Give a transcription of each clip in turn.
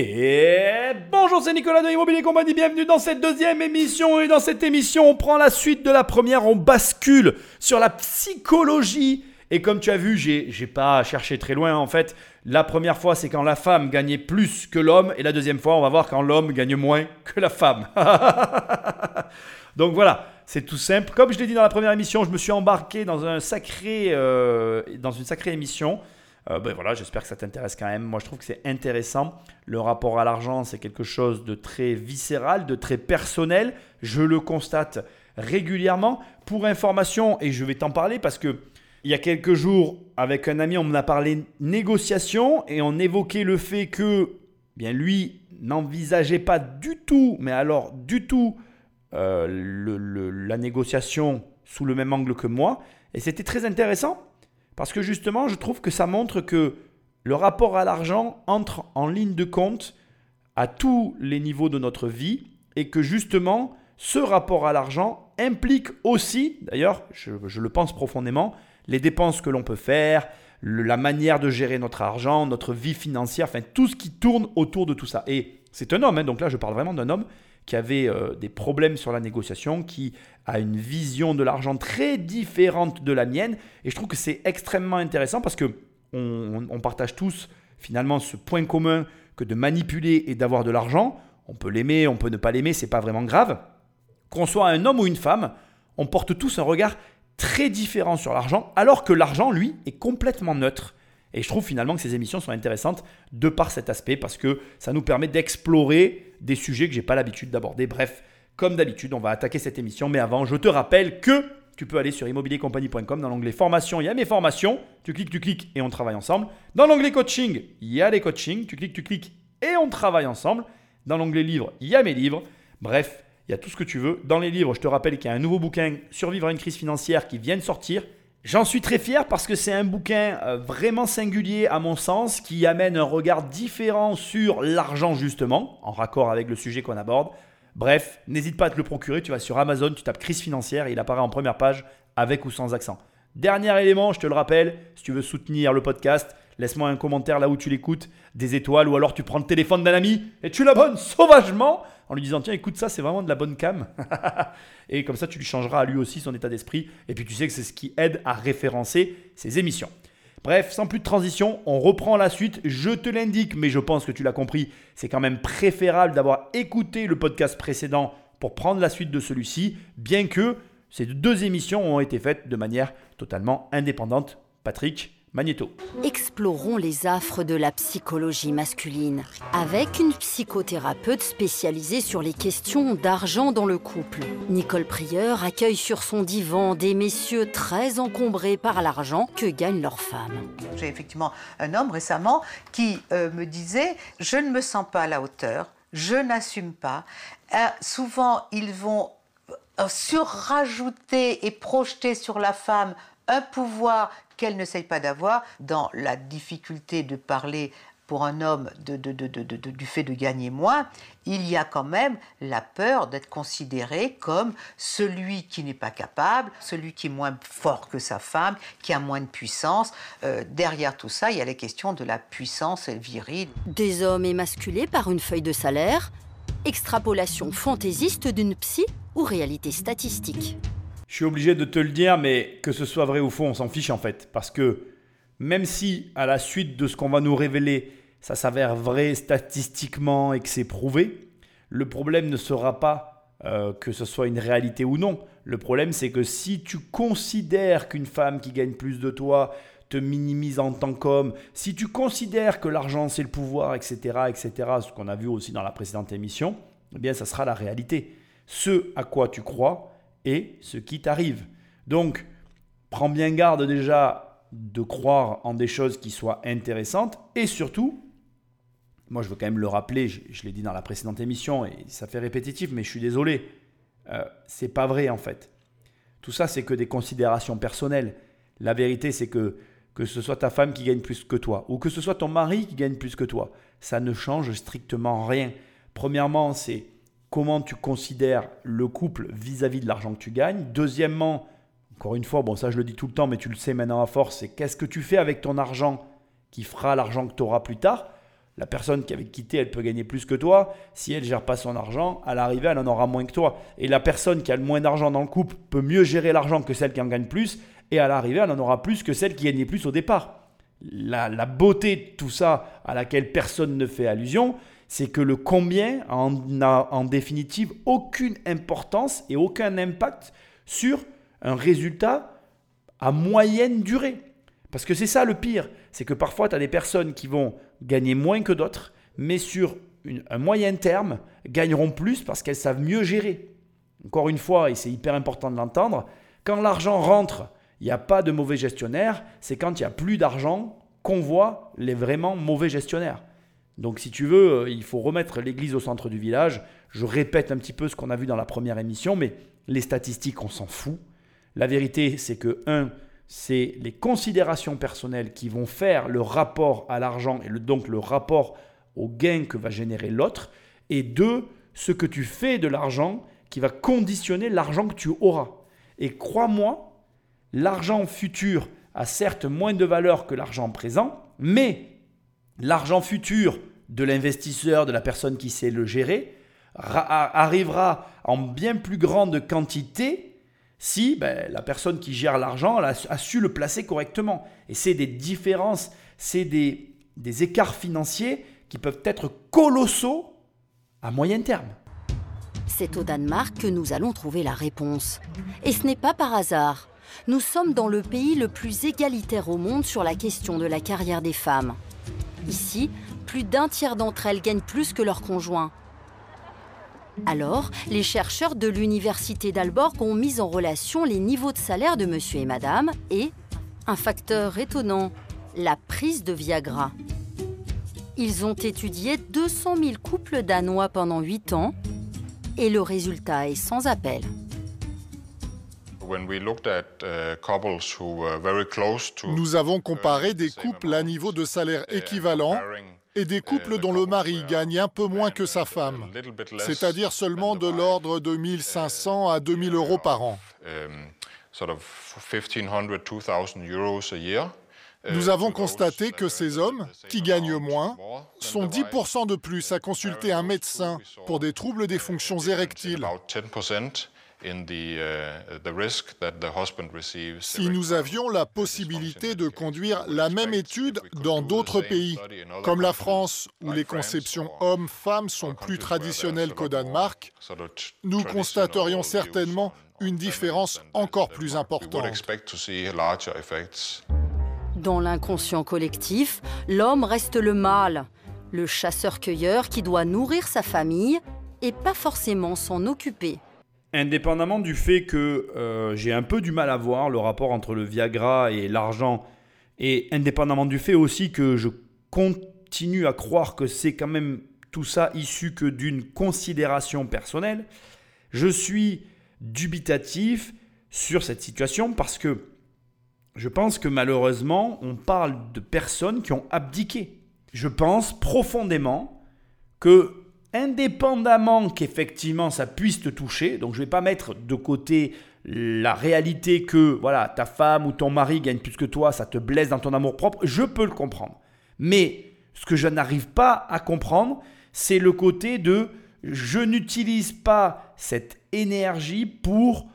Et bonjour, c'est Nicolas de Immobilier Compagnie, bienvenue dans cette deuxième émission. Et dans cette émission, on prend la suite de la première, on bascule sur la psychologie. Et comme tu as vu, j'ai, pas cherché très loin en fait. La première fois, c'est quand la femme gagnait plus que l'homme. Et la deuxième fois, on va voir quand l'homme gagne moins que la femme. Donc voilà, c'est tout simple. Comme je l'ai dit dans la première émission, je me suis embarqué dans, un sacré, euh, dans une sacrée émission. Euh, ben voilà, j'espère que ça t'intéresse quand même. Moi, je trouve que c'est intéressant. Le rapport à l'argent, c'est quelque chose de très viscéral, de très personnel. Je le constate régulièrement. Pour information, et je vais t'en parler parce que il y a quelques jours, avec un ami, on m'a parlé négociation et on évoquait le fait que, bien, lui n'envisageait pas du tout, mais alors du tout, euh, la négociation sous le même angle que moi. Et c'était très intéressant parce que justement, je trouve que ça montre que le rapport à l'argent entre en ligne de compte à tous les niveaux de notre vie et que justement, ce rapport à l'argent implique aussi, d'ailleurs, je, le pense profondément, les dépenses que l'on peut faire, la manière de gérer notre argent, notre vie financière, enfin tout ce qui tourne autour de tout ça. Et c'est un homme, hein, donc là je parle vraiment d'un homme qui avait euh, des problèmes sur la négociation, qui a une vision de l'argent très différente de la mienne. Et je trouve que c'est extrêmement intéressant parce que on, on, partage tous finalement ce point commun que de manipuler et d'avoir de l'argent. On peut l'aimer, on peut ne pas l'aimer, c'est pas vraiment grave. Qu'on soit un homme ou une femme, on porte tous un regard très différent sur l'argent, alors que l'argent, lui, est complètement neutre. Et je trouve finalement que ces émissions sont intéressantes de par cet aspect parce que ça nous permet d'explorer des sujets que j'ai pas l'habitude d'aborder. Bref, comme d'habitude, on va attaquer cette émission. Mais avant, je te rappelle que tu peux aller sur immobiliercompagnie.com dans l'onglet formation, il y a mes formations. Tu cliques, tu cliques et on travaille ensemble. Dans l'onglet coaching, il y a les coachings. Tu cliques, tu cliques et on travaille ensemble. Dans l'onglet livres, il y a mes livres. Bref, il y a tout ce que tu veux. Dans les livres, je te rappelle qu'il y a un nouveau bouquin Survivre à une crise financière qui vient de sortir. J'en suis très fier parce que c'est un bouquin euh, vraiment singulier à mon sens qui amène un regard différent sur l'argent justement, en raccord avec le sujet qu'on aborde. Bref, n'hésite pas à te le procurer, tu vas sur Amazon, tu tapes crise financière et il apparaît en première page avec ou sans accent. Dernier élément, je te le rappelle, si tu veux soutenir le podcast, laisse-moi un commentaire là où tu l'écoutes, des étoiles ou alors tu prends le téléphone d'un ami et tu l'abonnes sauvagement en lui disant tiens écoute ça c'est vraiment de la bonne cam et comme ça tu lui changeras à lui aussi son état d'esprit et puis tu sais que c'est ce qui aide à référencer ses émissions. Bref, sans plus de transition, on reprend la suite. Je te l'indique, mais je pense que tu l'as compris, c'est quand même préférable d'avoir écouté le podcast précédent pour prendre la suite de celui-ci, bien que ces deux émissions ont été faites de manière totalement indépendante. Patrick, Magnéto. Explorons les affres de la psychologie masculine avec une psychothérapeute spécialisée sur les questions d'argent dans le couple. Nicole Prieur accueille sur son divan des messieurs très encombrés par l'argent que gagnent leurs femmes. J'ai effectivement un homme récemment qui euh, me disait Je ne me sens pas à la hauteur, je n'assume pas. Euh, souvent, ils vont euh, surrajouter et projeter sur la femme un pouvoir qu'elle n'essaye pas d'avoir dans la difficulté de parler pour un homme du fait de gagner moins, il y a quand même la peur d'être considéré comme celui qui n'est pas capable, celui qui est moins fort que sa femme, qui a moins de puissance. Euh, derrière tout ça, il y a les questions de la puissance virile. Des hommes émasculés par une feuille de salaire, extrapolation fantaisiste d'une psy ou réalité statistique je suis obligé de te le dire, mais que ce soit vrai ou faux, on s'en fiche en fait. Parce que même si à la suite de ce qu'on va nous révéler, ça s'avère vrai statistiquement et que c'est prouvé, le problème ne sera pas euh, que ce soit une réalité ou non. Le problème, c'est que si tu considères qu'une femme qui gagne plus de toi te minimise en tant qu'homme, si tu considères que l'argent c'est le pouvoir, etc., etc., ce qu'on a vu aussi dans la précédente émission, eh bien, ça sera la réalité. Ce à quoi tu crois, ce qui t'arrive. Donc, prends bien garde déjà de croire en des choses qui soient intéressantes et surtout, moi je veux quand même le rappeler, je, l'ai dit dans la précédente émission et ça fait répétitif, mais je suis désolé, euh, c'est pas vrai en fait. Tout ça, c'est que des considérations personnelles. La vérité, c'est que que ce soit ta femme qui gagne plus que toi ou que ce soit ton mari qui gagne plus que toi, ça ne change strictement rien. Premièrement, c'est comment tu considères le couple vis-à-vis de l'argent que tu gagnes. Deuxièmement, encore une fois, bon ça je le dis tout le temps, mais tu le sais maintenant à force, c'est qu'est-ce que tu fais avec ton argent qui fera l'argent que tu auras plus tard. La personne qui avait quitté, elle peut gagner plus que toi. Si elle gère pas son argent, à l'arrivée, elle en aura moins que toi. Et la personne qui a le moins d'argent dans le couple peut mieux gérer l'argent que celle qui en gagne plus. Et à l'arrivée, elle en aura plus que celle qui gagnait plus au départ. La, la beauté de tout ça, à laquelle personne ne fait allusion, c'est que le combien n'a en définitive aucune importance et aucun impact sur un résultat à moyenne durée. Parce que c'est ça le pire, c'est que parfois tu as des personnes qui vont gagner moins que d'autres, mais sur un moyen terme, gagneront plus parce qu'elles savent mieux gérer. Encore une fois, et c'est hyper important de l'entendre, quand l'argent rentre, il n'y a pas de mauvais gestionnaire, c'est quand il n'y a plus d'argent qu'on voit les vraiment mauvais gestionnaires. Donc si tu veux, euh, il faut remettre l'église au centre du village. Je répète un petit peu ce qu'on a vu dans la première émission, mais les statistiques, on s'en fout. La vérité, c'est que, un, c'est les considérations personnelles qui vont faire le rapport à l'argent et donc le rapport au gain que va générer l'autre. Et deux, ce que tu fais de l'argent qui va conditionner l'argent que tu auras. Et crois-moi, l'argent futur a certes moins de valeur que l'argent présent, mais l'argent futur de l'investisseur, de la personne qui sait le gérer, arrivera en bien plus grande quantité si ben, la personne qui gère l'argent a, su le placer correctement. Et c'est des différences, c'est des écarts financiers qui peuvent être colossaux à moyen terme. C'est au Danemark que nous allons trouver la réponse. Et ce n'est pas par hasard. Nous sommes dans le pays le plus égalitaire au monde sur la question de la carrière des femmes. Ici, plus d'un tiers d'entre elles gagnent plus que leurs conjoints. Alors, les chercheurs de l'université d'Alborg ont mis en relation les niveaux de salaire de monsieur et madame et, un facteur étonnant, la prise de Viagra. Ils ont étudié 200 000 couples danois pendant 8 ans et le résultat est sans appel. Nous avons comparé des couples à niveau de salaire équivalent et des couples dont le mari gagne un peu moins que sa femme, c'est-à-dire seulement de l'ordre de 1500 à 2000 euros par an. Nous avons constaté que ces hommes, qui gagnent moins, sont 10% de plus à consulter un médecin pour des troubles des fonctions érectiles. Si nous avions la possibilité de conduire la même étude dans d'autres pays, comme la France, où les conceptions hommes-femmes sont plus traditionnelles qu'au Danemark, nous constaterions certainement une différence encore plus importante. Dans l'inconscient collectif, l'homme reste le mâle, le chasseur-cueilleur qui doit nourrir sa famille et pas forcément s'en occuper. Indépendamment du fait que euh, j'ai un peu du mal à voir le rapport entre le Viagra et l'argent, et indépendamment du fait aussi que je continue à croire que c'est quand même tout ça issu que d'une considération personnelle, je suis dubitatif sur cette situation parce que je pense que malheureusement, on parle de personnes qui ont abdiqué. Je pense profondément que indépendamment qu'effectivement ça puisse te toucher, donc je ne vais pas mettre de côté la réalité que voilà, ta femme ou ton mari gagne plus que toi, ça te blesse dans ton amour propre, je peux le comprendre. Mais ce que je n'arrive pas à comprendre, c'est le côté de je n'utilise pas cette énergie pour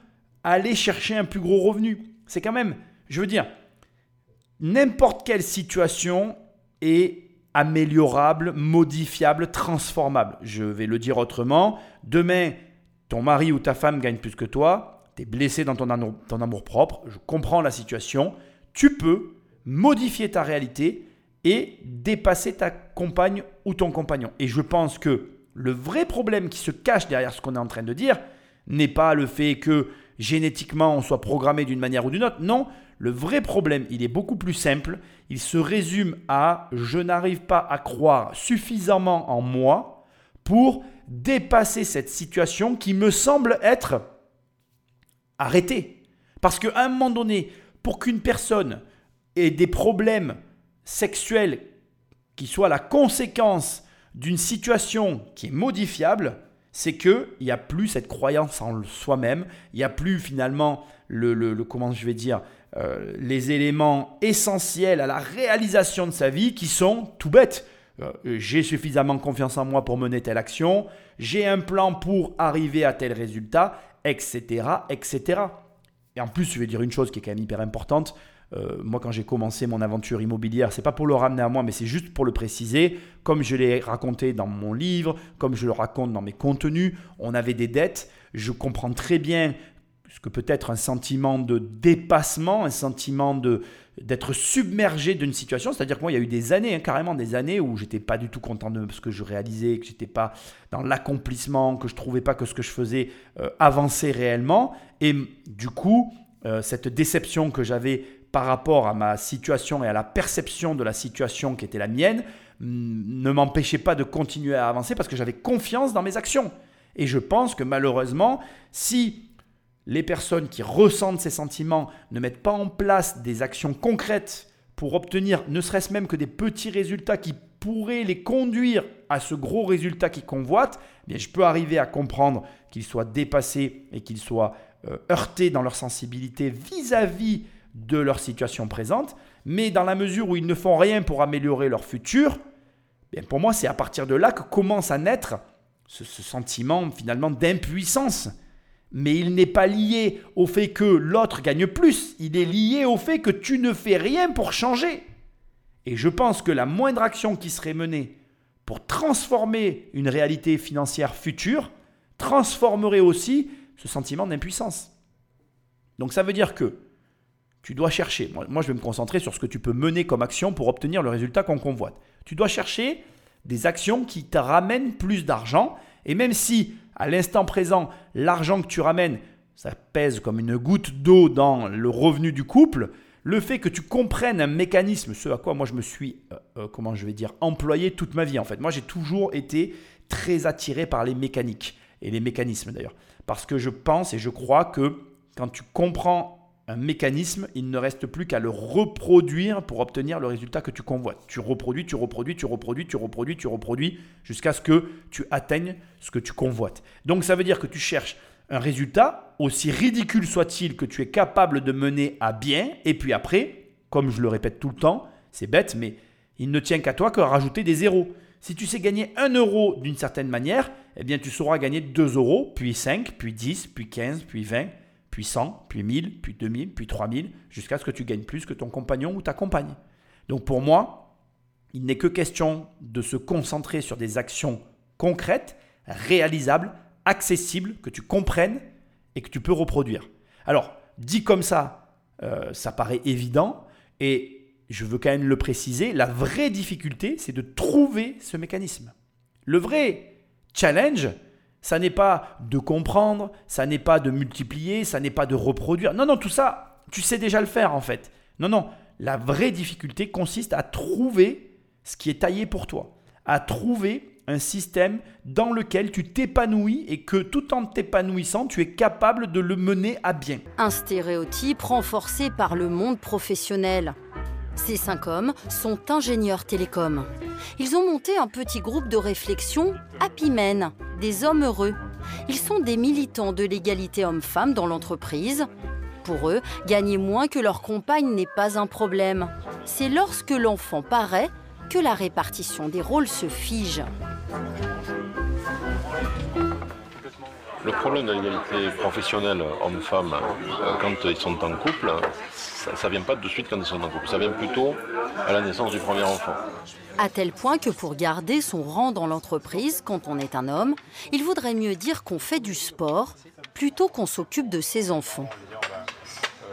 aller chercher un plus gros revenu. C'est quand même, je veux dire, n'importe quelle situation est améliorable, modifiable, transformable. Je vais le dire autrement. Demain, ton mari ou ta femme gagne plus que toi, tu es blessé dans ton amour, ton amour propre, je comprends la situation. Tu peux modifier ta réalité et dépasser ta compagne ou ton compagnon. Et je pense que le vrai problème qui se cache derrière ce qu'on est en train de dire n'est pas le fait que génétiquement on soit programmé d'une manière ou d'une autre. Non, le vrai problème, il est beaucoup plus simple. Il se résume à je n'arrive pas à croire suffisamment en moi pour dépasser cette situation qui me semble être arrêtée. Parce qu'à un moment donné, pour qu'une personne ait des problèmes sexuels qui soient la conséquence d'une situation qui est modifiable, c'est qu'il n'y a plus cette croyance en soi-même, il n'y a plus finalement le, le, comment je vais dire, euh, les éléments essentiels à la réalisation de sa vie qui sont tout bêtes. euh, j'ai suffisamment confiance en moi pour mener telle action, j'ai un plan pour arriver à tel résultat, etc., etc. Et en plus, je vais dire une chose qui est quand même hyper importante. Euh, moi, quand j'ai commencé mon aventure immobilière, c'est pas pour le ramener à moi, mais c'est juste pour le préciser. Comme je l'ai raconté dans mon livre, comme je le raconte dans mes contenus, on avait des dettes. Je comprends très bien ce que peut être un sentiment de dépassement, un sentiment de d'être submergé d'une situation. C'est-à-dire que moi, il y a eu des années, hein, carrément des années, où j'étais pas du tout content de ce que je réalisais, que j'étais pas dans l'accomplissement, que je trouvais pas que ce que je faisais euh, avançait réellement. Et du coup, euh, cette déception que j'avais par rapport à ma situation et à la perception de la situation qui était la mienne ne m'empêchait pas de continuer à avancer parce que j'avais confiance dans mes actions. Et je pense que malheureusement, si les personnes qui ressentent ces sentiments ne mettent pas en place des actions concrètes pour obtenir ne serait-ce même que des petits résultats qui pourraient les conduire à ce gros résultat qu'ils convoitent, bien je peux arriver à comprendre qu'ils soient dépassés et qu'ils soient euh, heurtés dans leur sensibilité vis-à-vis -vis de leur situation présente, mais dans la mesure où ils ne font rien pour améliorer leur futur, bien pour moi c'est à partir de là que commence à naître ce, sentiment finalement d'impuissance. Mais il n'est pas lié au fait que l'autre gagne plus, il est lié au fait que tu ne fais rien pour changer. Et je pense que la moindre action qui serait menée pour transformer une réalité financière future transformerait aussi ce sentiment d'impuissance. Donc ça veut dire que tu dois chercher. Moi, je vais me concentrer sur ce que tu peux mener comme action pour obtenir le résultat qu'on convoite. Tu dois chercher des actions qui te ramènent plus d'argent. Et même si, à l'instant présent, l'argent que tu ramènes, ça pèse comme une goutte d'eau dans le revenu du couple, le fait que tu comprennes un mécanisme, ce à quoi moi je me suis, euh, euh, comment je vais dire, employé toute ma vie en fait. Moi j'ai toujours été très attiré par les mécaniques et les mécanismes d'ailleurs. Parce que je pense et je crois que quand tu comprends un mécanisme, il ne reste plus qu'à le reproduire pour obtenir le résultat que tu convoites. Tu reproduis, tu reproduis, tu reproduis, tu reproduis, tu reproduis, jusqu'à ce que tu atteignes ce que tu convoites. Donc ça veut dire que tu cherches un résultat, aussi ridicule soit-il, que tu es capable de mener à bien, et puis après, comme je le répète tout le temps, c'est bête, mais il ne tient qu'à toi que rajouter des zéros. Si tu sais gagner 1 euro d'une certaine manière, eh bien tu sauras gagner 2 euros, puis 5, puis 10, puis 15, puis 20 puis 100, puis 1000, puis 2000, puis 3000, jusqu'à ce que tu gagnes plus que ton compagnon ou ta compagne. Donc pour moi, il n'est que question de se concentrer sur des actions concrètes, réalisables, accessibles, que tu comprennes et que tu peux reproduire. Alors, dit comme ça, euh, ça paraît évident, et je veux quand même le préciser, la vraie difficulté, c'est de trouver ce mécanisme. Le vrai challenge, ça n'est pas de comprendre, ça n'est pas de multiplier, ça n'est pas de reproduire. Non, non, tout ça, tu sais déjà le faire en fait. Non, non, la vraie difficulté consiste à trouver ce qui est taillé pour toi, à trouver un système dans lequel tu t'épanouis et que tout en t'épanouissant, tu es capable de le mener à bien. Un stéréotype renforcé par le monde professionnel. Ces cinq hommes sont ingénieurs télécoms. Ils ont monté un petit groupe de réflexion, Happy Men, des hommes heureux. Ils sont des militants de l'égalité homme-femme dans l'entreprise. Pour eux, gagner moins que leur compagne n'est pas un problème. C'est lorsque l'enfant paraît que la répartition des rôles se fige. Le problème de l'égalité professionnelle homme-femme, quand ils sont en couple, ça ne vient pas de suite quand ils sont en couple, ça vient plutôt à la naissance du premier enfant. À tel point que pour garder son rang dans l'entreprise quand on est un homme, il vaudrait mieux dire qu'on fait du sport plutôt qu'on s'occupe de ses enfants.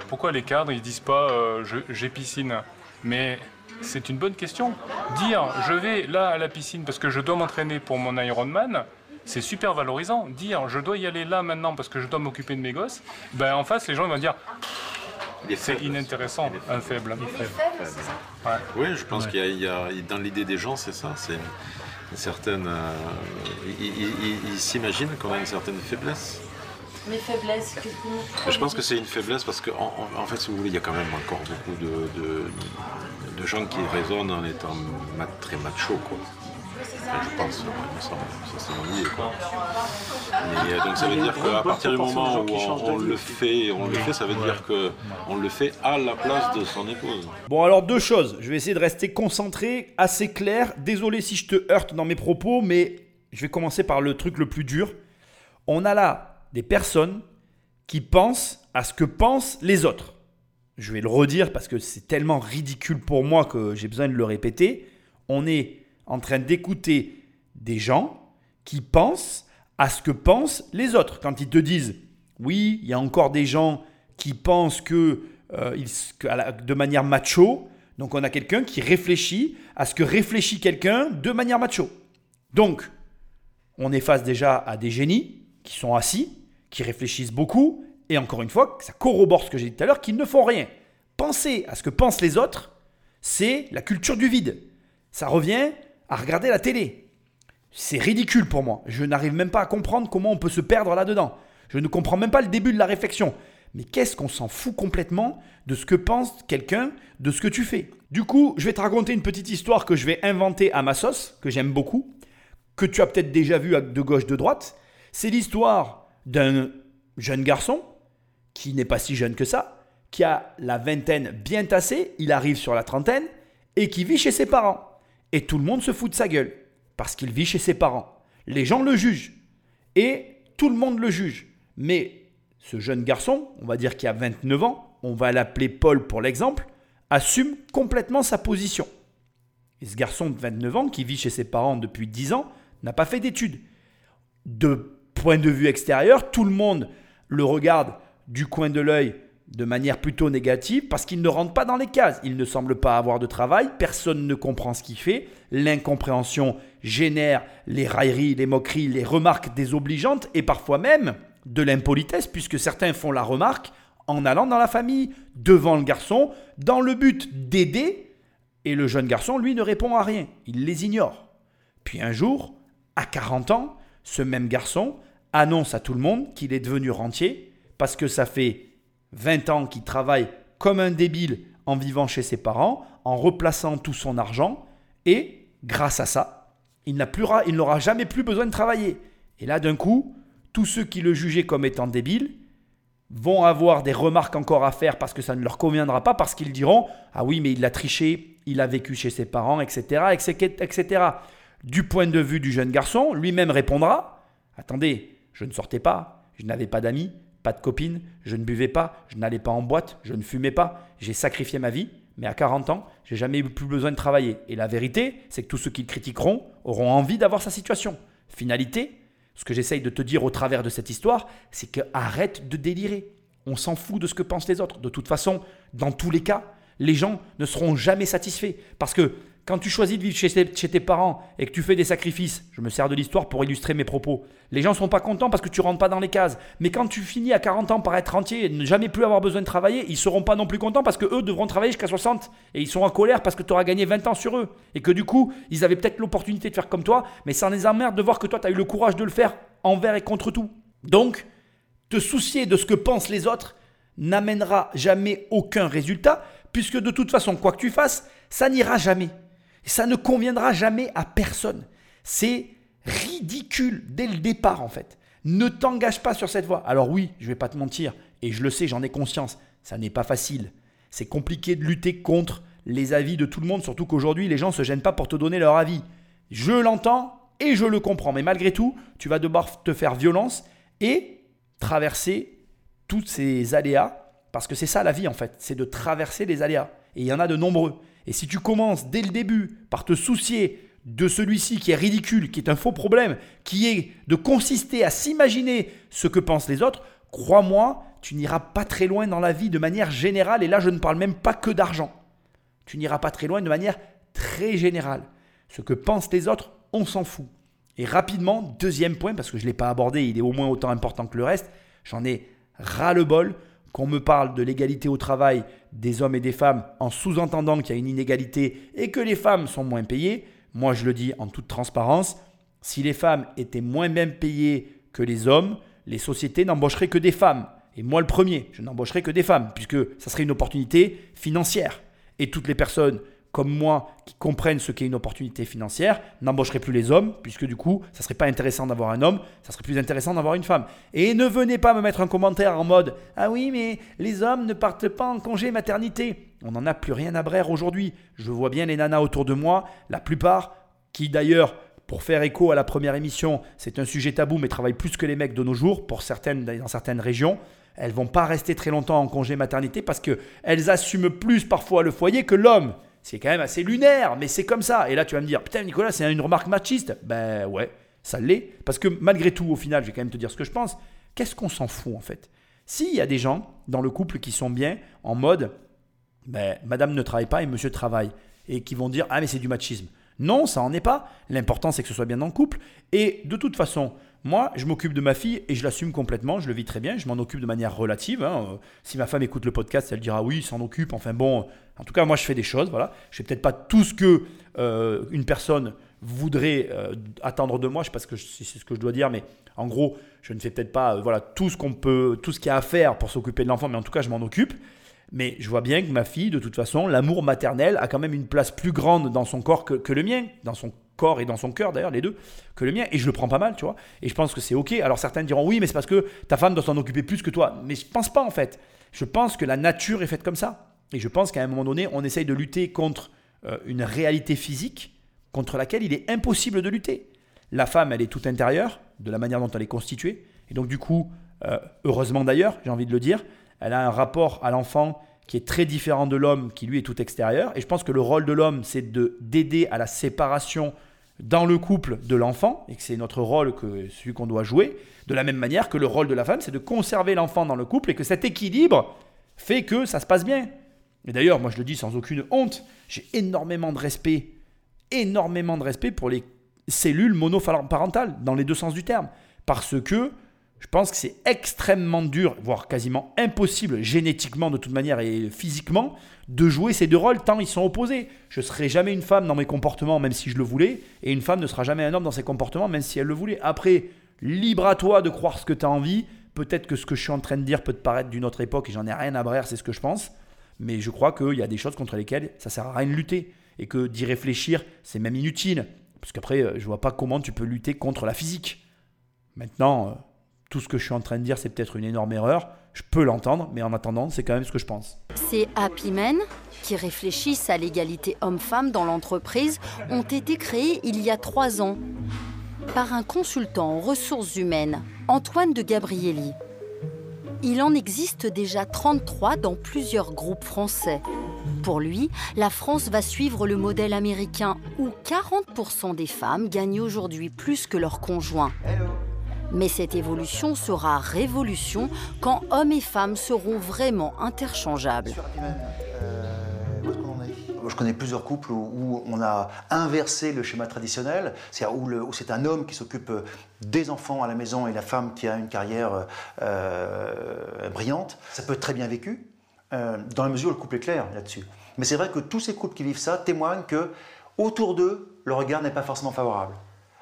Pourquoi les cadres ils disent pas euh, j'ai piscine? Mais c'est une bonne question. Dire je vais là à la piscine parce que je dois m'entraîner pour mon Ironman, c'est super valorisant. Dire je dois y aller là maintenant parce que je dois m'occuper de mes gosses, ben en face les gens vont dire c'est inintéressant, un faible. Oui, je pense qu'il y, a dans l'idée des gens, c'est ça. C'est une certaine. Euh, ils s'imaginent qu'on a une certaine faiblesse. Mais faiblesse, Je pense que c'est une faiblesse parce qu'en en, fait, si vous voulez, il y a quand même encore beaucoup de, de, gens qui raisonnent en étant très macho. Quoi. Je pense, il me semble, ça c'est mon idée. Quoi. Mais, euh, donc ça veut dire qu'à partir du moment où on, le fait, on le fait, ça veut dire qu'on le fait à la place de son épouse. Bon alors deux choses, je vais essayer de rester concentré, assez clair. Désolé si je te heurte dans mes propos, mais je vais commencer par le truc le plus dur. On a là des personnes qui pensent à ce que pensent les autres. Je vais le redire parce que c'est tellement ridicule pour moi que j'ai besoin de le répéter. On est en train d'écouter des gens qui pensent à ce que pensent les autres. Quand ils te disent, oui, il y a encore des gens qui pensent que, euh, de manière macho, donc on a quelqu'un qui réfléchit à ce que réfléchit quelqu'un de manière macho. Donc, on est face déjà à des génies qui sont assis, qui réfléchissent beaucoup, et encore une fois, ça corrobore ce que j'ai dit tout à l'heure, qu'ils ne font rien. Penser à ce que pensent les autres, c'est la culture du vide. Ça revient à regarder la télé. C'est ridicule pour moi. Je n'arrive même pas à comprendre comment on peut se perdre là-dedans. Je ne comprends même pas le début de la réflexion. Mais qu'est-ce qu'on s'en fout complètement de ce que pense quelqu'un, de ce que tu fais? Du coup, je vais te raconter une petite histoire que je vais inventer à ma sauce, que j'aime beaucoup, que tu as peut-être déjà vu de gauche, de droite. C'est l'histoire d'un jeune garçon, qui n'est pas si jeune que ça, qui a la vingtaine bien tassée, il arrive sur la trentaine, et qui vit chez ses parents. Et tout le monde se fout de sa gueule, parce qu'il vit chez ses parents. Les gens le jugent, et tout le monde le juge. Mais ce jeune garçon, on va dire qu'il a 29 ans, on va l'appeler Paul pour l'exemple, assume complètement sa position. Et ce garçon de 29 ans, qui vit chez ses parents depuis 10 ans, n'a pas fait d'études. De point de vue extérieur, tout le monde le regarde du coin de l'œil de manière plutôt négative parce qu'il ne rentre pas dans les cases. Il ne semble pas avoir de travail, personne ne comprend ce qu'il fait, l'incompréhension génère les railleries, les moqueries, les remarques désobligeantes et parfois même de l'impolitesse puisque certains font la remarque en allant dans la famille, devant le garçon, dans le but d'aider et le jeune garçon, lui, ne répond à rien, il les ignore. Puis un jour, à 40 ans, ce même garçon annonce à tout le monde qu'il est devenu rentier parce que ça fait 20 ans qu'il travaille comme un débile en vivant chez ses parents, en replaçant tout son argent et grâce à ça, il n'aura jamais plus besoin de travailler. Et là, d'un coup, tous ceux qui le jugeaient comme étant débile vont avoir des remarques encore à faire parce que ça ne leur conviendra pas, parce qu'ils diront Ah oui, mais il a triché, il a vécu chez ses parents, etc., etc. Du point de vue du jeune garçon, lui-même répondra Attendez, je ne sortais pas, je n'avais pas d'amis, pas de copines, je ne buvais pas, je n'allais pas en boîte, je ne fumais pas, j'ai sacrifié ma vie, mais à 40 ans, j'ai jamais eu plus besoin de travailler. Et la vérité, c'est que tous ceux qui le critiqueront auront envie d'avoir sa situation. Finalité, ce que j'essaye de te dire au travers de cette histoire, c'est que arrête de délirer. On s'en fout de ce que pensent les autres. De toute façon, dans tous les cas, les gens ne seront jamais satisfaits. Parce que quand tu choisis de vivre chez, tes parents et que tu fais des sacrifices, je me sers de l'histoire pour illustrer mes propos, les gens ne sont pas contents parce que tu rentres pas dans les cases. Mais quand tu finis à 40 ans par être entier et ne jamais plus avoir besoin de travailler, ils seront pas non plus contents parce que eux devront travailler jusqu'à 60 et ils sont en colère parce que tu auras gagné 20 ans sur eux et que du coup, ils avaient peut-être l'opportunité de faire comme toi, mais ça les emmerde de voir que toi tu as eu le courage de le faire envers et contre tout. Donc, te soucier de ce que pensent les autres n'amènera jamais aucun résultat puisque de toute façon, quoi que tu fasses, ça n'ira jamais. Ça ne conviendra jamais à personne. C'est ridicule dès le départ en fait. Ne t'engage pas sur cette voie. Alors oui, je vais pas te mentir, et je le sais, j'en ai conscience, ça n'est pas facile. C'est compliqué de lutter contre les avis de tout le monde, surtout qu'aujourd'hui les gens ne se gênent pas pour te donner leur avis. Je l'entends et je le comprends, mais malgré tout, tu vas devoir te faire violence et traverser tous ces aléas, parce que c'est ça la vie en fait, c'est de traverser les aléas. Et il y en a de nombreux. Et si tu commences dès le début par te soucier de celui-ci qui est ridicule, qui est un faux problème, qui est de consister à s'imaginer ce que pensent les autres, crois-moi, tu n'iras pas très loin dans la vie de manière générale. Et là, je ne parle même pas que d'argent. Tu n'iras pas très loin de manière très générale. Ce que pensent les autres, on s'en fout. Et rapidement, deuxième point, parce que je ne l'ai pas abordé, il est au moins autant important que le reste, j'en ai ras le bol qu'on me parle de l'égalité au travail des hommes et des femmes en sous-entendant qu'il y a une inégalité et que les femmes sont moins payées, moi je le dis en toute transparence, si les femmes étaient moins bien payées que les hommes, les sociétés n'embaucheraient que des femmes. Et moi le premier, je n'embaucherais que des femmes, puisque ça serait une opportunité financière. Et toutes les personnes comme moi qui comprennent ce qu'est une opportunité financière n'embaucheraient plus les hommes, puisque du coup, ça serait pas intéressant d'avoir un homme, ça serait plus intéressant d'avoir une femme. Et ne venez pas me mettre un commentaire en mode Ah oui, mais les hommes ne partent pas en congé maternité. On n'en a plus rien à brère aujourd'hui. Je vois bien les nanas autour de moi, la plupart, qui d'ailleurs, pour faire écho à la première émission, c'est un sujet tabou, mais travaillent plus que les mecs de nos jours, pour certaines, dans certaines régions elles vont pas rester très longtemps en congé maternité parce qu'elles assument plus parfois le foyer que l'homme. C'est quand même assez lunaire, mais c'est comme ça. Et là, tu vas me dire, putain, Nicolas, c'est une remarque machiste. Ben ouais, ça l'est. Parce que malgré tout, au final, je vais quand même te dire ce que je pense. Qu'est-ce qu'on s'en fout en fait? S'il y a des gens dans le couple qui sont bien en mode, ben, madame ne travaille pas et monsieur travaille, et qui vont dire, ah mais c'est du machisme. Non, ça en est pas. L'important, c'est que ce soit bien dans le couple. Et de toute façon, moi, je m'occupe de ma fille et je l'assume complètement, je le vis très bien, je m'en occupe de manière relative. Hein. Euh, si ma femme écoute le podcast, elle dira oui, s'en occupe. Enfin bon, en tout cas, moi, je fais des choses. Voilà, je fais peut-être pas tout ce que euh, une personne voudrait euh, attendre de moi. Je sais pas si c'est ce que je dois dire, mais en gros, je ne fais peut-être pas voilà tout ce qu'on peut, tout ce qu'il y a à faire pour s'occuper de l'enfant, mais en tout cas, je m'en occupe. Mais je vois bien que ma fille, de toute façon, l'amour maternel a quand même une place plus grande dans son corps que, que le mien, dans son corps et dans son cœur d'ailleurs, les deux, que le mien. Et je le prends pas mal, tu vois. Et je pense que c'est ok. Alors certains diront oui, mais c'est parce que ta femme doit s'en occuper plus que toi. Mais je pense pas en fait. Je pense que la nature est faite comme ça. Et je pense qu'à un moment donné, on essaye de lutter contre euh, une réalité physique contre laquelle il est impossible de lutter. La femme, elle est tout intérieure, de la manière dont elle est constituée. Et donc du coup, euh, heureusement d'ailleurs, j'ai envie de le dire, elle a un rapport à l'enfant qui est très différent de l'homme, qui lui est tout extérieur. Et je pense que le rôle de l'homme, c'est de d'aider à la séparation dans le couple de l'enfant, et que c'est notre rôle, celui qu'on doit jouer, de la même manière que le rôle de la femme, c'est de conserver l'enfant dans le couple, et que cet équilibre fait que ça se passe bien. Et d'ailleurs, moi je le dis sans aucune honte, j'ai énormément de respect, énormément de respect pour les cellules monoparentales, dans les deux sens du terme, parce que je pense que c'est extrêmement dur, voire quasiment impossible génétiquement de toute manière et physiquement, de jouer ces deux rôles tant ils sont opposés. Je ne serai jamais une femme dans mes comportements même si je le voulais, et une femme ne sera jamais un homme dans ses comportements même si elle le voulait. Après, libre à toi de croire ce que tu as envie. Peut-être que ce que je suis en train de dire peut te paraître d'une autre époque et j'en ai rien à brère, c'est ce que je pense. Mais je crois qu'il y a des choses contre lesquelles ça sert à rien de lutter. Et que d'y réfléchir, c'est même inutile. Parce qu'après, euh, je vois pas comment tu peux lutter contre la physique. Maintenant, euh, tout ce que je suis en train de dire, c'est peut-être une énorme erreur. Je peux l'entendre, mais en attendant, c'est quand même ce que je pense. Ces Happy Men, qui réfléchissent à l'égalité homme-femme dans l'entreprise, ont été créés il y a trois ans par un consultant en ressources humaines, Antoine de Gabrielli. Il en existe déjà 33 dans plusieurs groupes français. Pour lui, la France va suivre le modèle américain où 40% des femmes gagnent aujourd'hui plus que leurs conjoints. Mais cette évolution sera révolution quand hommes et femmes seront vraiment interchangeables. Je connais plusieurs couples où, on a inversé le schéma traditionnel, c'est-à-dire où, c'est un homme qui s'occupe des enfants à la maison et la femme qui a une carrière euh, brillante. Ça peut être très bien vécu, euh, dans la mesure où le couple est clair là-dessus. Mais c'est vrai que tous ces couples qui vivent ça témoignent que autour d'eux, le regard n'est pas forcément favorable.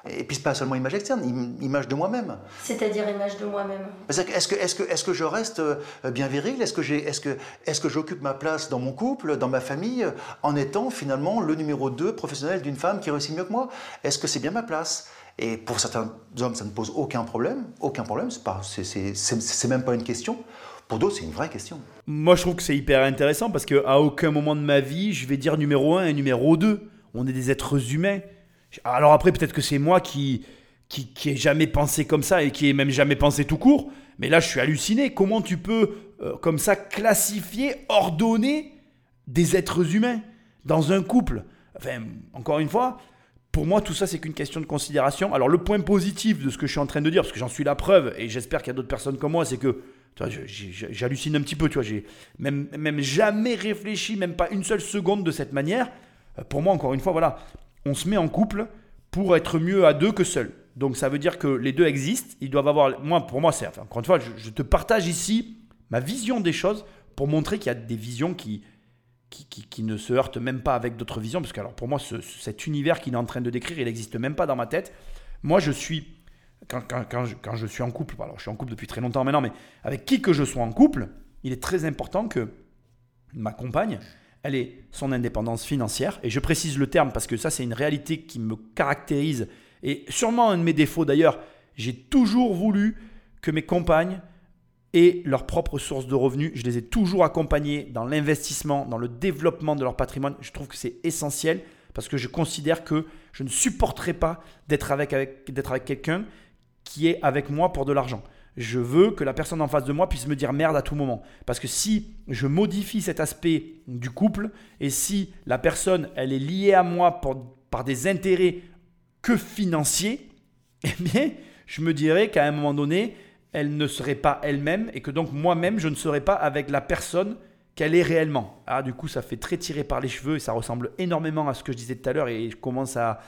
Et puis, pas seulement image externe, image de moi-même. C'est-à-dire image de moi-même Est-ce que, est que, est que je reste euh, bien viril? Est-ce que, est que, est que j'occupe ma place dans mon couple, dans ma famille, en étant finalement le numéro 2 professionnel d'une femme qui réussit mieux que moi? Est-ce que c'est bien ma place? Et pour certains hommes, ça ne pose aucun problème. Aucun problème, c'est même pas une question. Pour d'autres, c'est une vraie question. Moi, je trouve que c'est hyper intéressant parce qu'à aucun moment de ma vie, je vais dire numéro 1 et numéro 2. On est des êtres humains. Alors après, peut-être que c'est moi qui, qui, ai jamais pensé comme ça et qui ai même jamais pensé tout court. Mais là, je suis halluciné. Comment tu peux, euh, comme ça, classifier, ordonner des êtres humains dans un couple? Enfin, encore une fois, pour moi, tout ça, c'est qu'une question de considération. Alors, le point positif de ce que je suis en train de dire, parce que j'en suis la preuve, et j'espère qu'il y a d'autres personnes comme moi, c'est que j'hallucine un petit peu, tu vois, j'ai même, même jamais réfléchi, même pas une seule seconde de cette manière. Euh, pour moi, encore une fois, voilà, on se met en couple pour être mieux à deux que seul. Donc ça veut dire que les deux existent. Ils doivent avoir. Moi, pour moi, c'est. encore une fois, je, te partage ici ma vision des choses pour montrer qu'il y a des visions qui, qui, ne se heurtent même pas avec d'autres visions. Parce que, alors, pour moi, cet univers qu'il est en train de décrire, il n'existe même pas dans ma tête. Moi, je suis. Quand, quand, je, quand, je, suis en couple, alors je suis en couple depuis très longtemps maintenant, mais avec qui que je sois en couple, il est très important que ma compagne, elle est son indépendance financière. Et je précise le terme parce que ça, c'est une réalité qui me caractérise. Et sûrement un de mes défauts d'ailleurs, j'ai toujours voulu que mes compagnes aient leur propre source de revenus. Je les ai toujours accompagnées dans l'investissement, dans le développement de leur patrimoine. Je trouve que c'est essentiel parce que je considère que je ne supporterai pas d'être avec, avec, avec quelqu'un qui est avec moi pour de l'argent je veux que la personne en face de moi puisse me dire merde à tout moment. Parce que si je modifie cet aspect du couple et si la personne elle est liée à moi par des intérêts que financiers, eh bien, je me dirais qu'à un moment donné, elle ne serait pas elle-même et que donc moi-même, je ne serais pas avec la personne qu'elle est réellement. Ah, du coup, ça fait très tiré par les cheveux et ça ressemble énormément à ce que je disais tout à l'heure et je commence à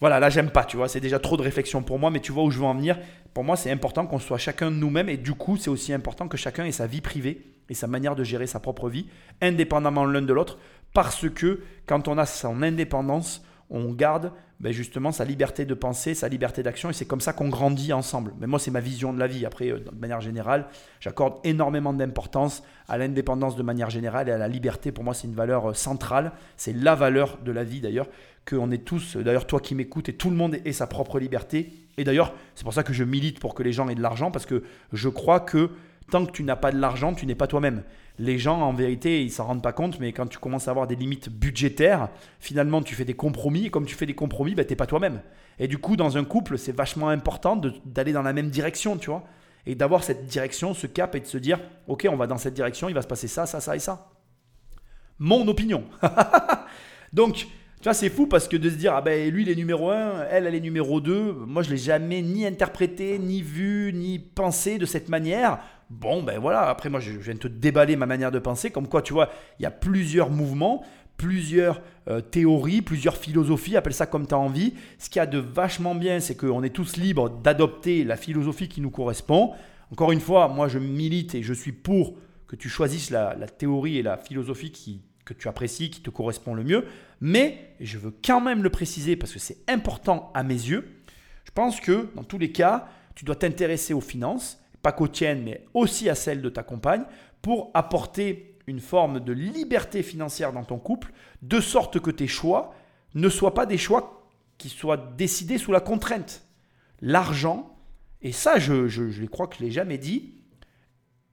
voilà, là j'aime pas, tu vois, c'est déjà trop de réflexion pour moi, mais tu vois où je veux en venir. Pour moi, c'est important qu'on soit chacun de nous-mêmes et du coup, c'est aussi important que chacun ait sa vie privée et sa manière de gérer sa propre vie, indépendamment l'un de l'autre, parce que quand on a son indépendance, on garde ben justement sa liberté de penser, sa liberté d'action, et c'est comme ça qu'on grandit ensemble. Mais moi, c'est ma vision de la vie. Après, euh, de manière générale, j'accorde énormément d'importance à l'indépendance de manière générale et à la liberté. Pour moi, c'est une valeur euh, centrale. C'est la valeur de la vie d'ailleurs, qu'on est tous, d'ailleurs toi qui m'écoutes, et tout le monde ait sa propre liberté. Et d'ailleurs, c'est pour ça que je milite pour que les gens aient de l'argent, parce que je crois que tant que tu n'as pas de l'argent, tu n'es pas toi-même les gens, en vérité, ils s'en rendent pas compte, mais quand tu commences à avoir des limites budgétaires, finalement, tu fais des compromis. Et comme tu fais des compromis, ben, tu n'es pas toi-même. Et du coup, dans un couple, c'est vachement important d'aller dans la même direction, tu vois. Et d'avoir cette direction, ce cap, et de se dire, OK, on va dans cette direction, il va se passer ça, ça, ça et ça. Mon opinion. Donc, tu vois, c'est fou parce que de se dire, ah ben lui, il est numéro 1, elle, elle est numéro 2, moi, je l'ai jamais ni interprété, ni vu, ni pensé de cette manière. Bon, ben voilà, après moi je viens de te déballer ma manière de penser, comme quoi tu vois, il y a plusieurs mouvements, plusieurs euh, théories, plusieurs philosophies, appelle ça comme tu as envie. Ce qu'il y a de vachement bien, c'est qu'on est tous libres d'adopter la philosophie qui nous correspond. Encore une fois, moi je milite et je suis pour que tu choisisses la, théorie et la philosophie qui, que tu apprécies, qui te correspond le mieux. Mais je veux quand même le préciser parce que c'est important à mes yeux. Je pense que dans tous les cas, tu dois t'intéresser aux finances pas qu'aux tiennes, mais aussi à celles de ta compagne, pour apporter une forme de liberté financière dans ton couple, de sorte que tes choix ne soient pas des choix qui soient décidés sous la contrainte. L'argent, et ça je, je, crois que je ne l'ai jamais dit,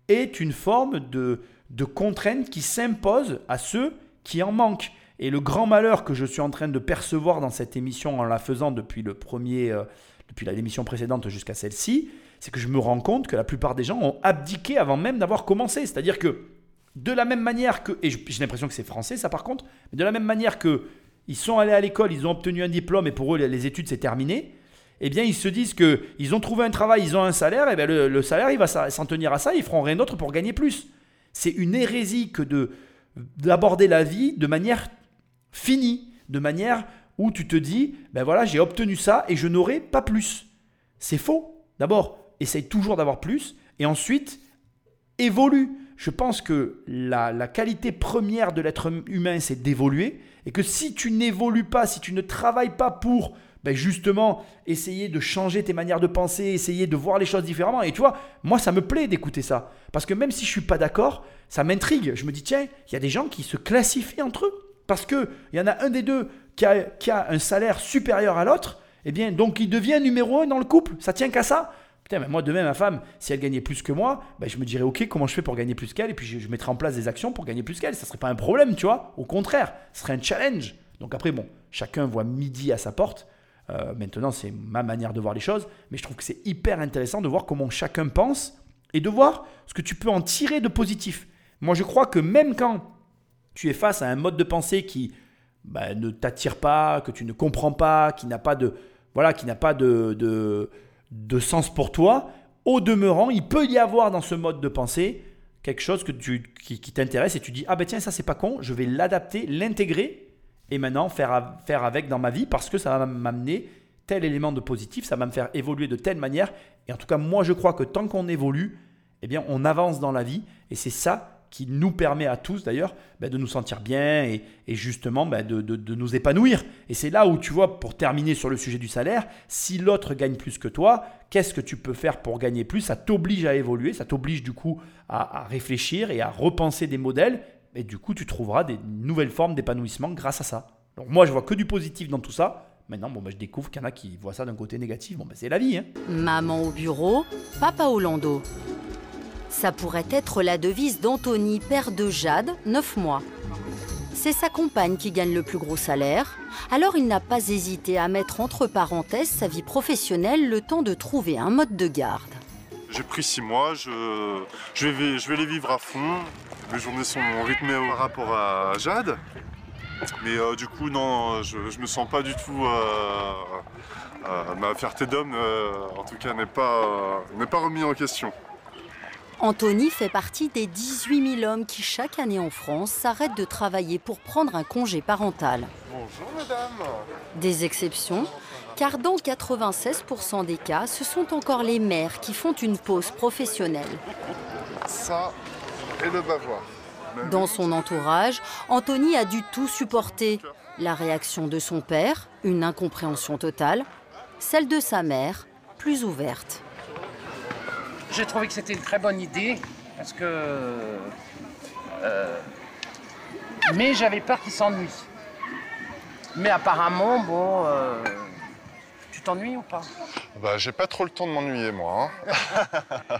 est une forme de, de contrainte qui s'impose à ceux qui en manquent. Et le grand malheur que je suis en train de percevoir dans cette émission en la faisant depuis, le premier, euh, depuis l'émission précédente jusqu'à celle-ci, c'est que je me rends compte que la plupart des gens ont abdiqué avant même d'avoir commencé. C'est-à-dire que de la même manière que, et j'ai l'impression que c'est français ça par contre, mais de la même manière que ils sont allés à l'école, ils ont obtenu un diplôme et pour eux les études c'est terminé, eh bien ils se disent que ils ont trouvé un travail, ils ont un salaire, et bien le, salaire il va s'en tenir à ça, ils feront rien d'autre pour gagner plus. C'est une hérésie que de d'aborder la vie de manière finie, de manière où tu te dis, ben voilà, j'ai obtenu ça et je n'aurai pas plus. C'est faux. D'abord, essaye toujours d'avoir plus, et ensuite évolue. Je pense que la, qualité première de l'être humain, c'est d'évoluer, et que si tu n'évolues pas, si tu ne travailles pas pour ben justement essayer de changer tes manières de penser, essayer de voir les choses différemment, et tu vois, moi ça me plaît d'écouter ça, parce que même si je suis pas d'accord, ça m'intrigue. Je me dis, tiens, il y a des gens qui se classifient entre eux, parce qu'il y en a un des deux qui a, un salaire supérieur à l'autre, et eh bien, donc il devient numéro un dans le couple. Ça tient qu'à ça. Putain, mais moi, demain, ma femme, si elle gagnait plus que moi, ben, je me dirais, OK, comment je fais pour gagner plus qu'elle? Et puis, je, mettrais en place des actions pour gagner plus qu'elle. Ça ne serait pas un problème, tu vois. Au contraire, ce serait un challenge. Donc, après, bon, chacun voit midi à sa porte. Euh, maintenant, c'est ma manière de voir les choses. Mais je trouve que c'est hyper intéressant de voir comment chacun pense et de voir ce que tu peux en tirer de positif. Moi, je crois que même quand tu es face à un mode de pensée qui ben, ne t'attire pas, que tu ne comprends pas, qui n'a pas de. Voilà, qui n'a pas de, de de sens pour toi, au demeurant, il peut y avoir dans ce mode de pensée quelque chose que tu, qui, t'intéresse et tu dis Ah ben tiens, ça c'est pas con, je vais l'adapter, l'intégrer et maintenant faire, faire avec dans ma vie parce que ça va m'amener tel élément de positif, ça va me faire évoluer de telle manière. Et en tout cas, moi je crois que tant qu'on évolue, eh bien on avance dans la vie et c'est ça qui nous permet à tous d'ailleurs ben, de nous sentir bien et, justement ben, de, nous épanouir. Et c'est là où tu vois, pour terminer sur le sujet du salaire, si l'autre gagne plus que toi, qu'est-ce que tu peux faire pour gagner plus? Ça t'oblige à évoluer, ça t'oblige du coup à, réfléchir et à repenser des modèles. et du coup, tu trouveras des nouvelles formes d'épanouissement grâce à ça. Donc moi, je vois que du positif dans tout ça. Maintenant, bon, bah, je découvre qu'il y en a qui voient ça d'un côté négatif. Bon, bah, c'est la vie. Hein. Maman au bureau, papa au landau. Ça pourrait être la devise d'Anthony, père de Jade, 9 mois. C'est sa compagne qui gagne le plus gros salaire, alors il n'a pas hésité à mettre entre parenthèses sa vie professionnelle le temps de trouver un mode de garde. J'ai pris six mois, je, vais, les vivre à fond. Mes journées sont rythmées par rapport à Jade. Mais euh, du coup, non, je, je me sens pas du tout. Euh, euh, ma fierté d'homme, en tout cas, n'est pas, pas remise en question. Anthony fait partie des 18 000 hommes qui, chaque année en France, s'arrêtent de travailler pour prendre un congé parental. Bonjour, madame. Des exceptions, car dans 96% des cas, ce sont encore les mères qui font une pause professionnelle. Ça et le bavoir. Dans son entourage, Anthony a dû tout supporter. La réaction de son père, une incompréhension totale, celle de sa mère, plus ouverte. J'ai trouvé que c'était une très bonne idée parce que. euh, mais j'avais peur qu'il s'ennuie. Mais apparemment, bon. euh, tu t'ennuies ou pas? Bah, j'ai pas trop le temps de m'ennuyer, moi. hein.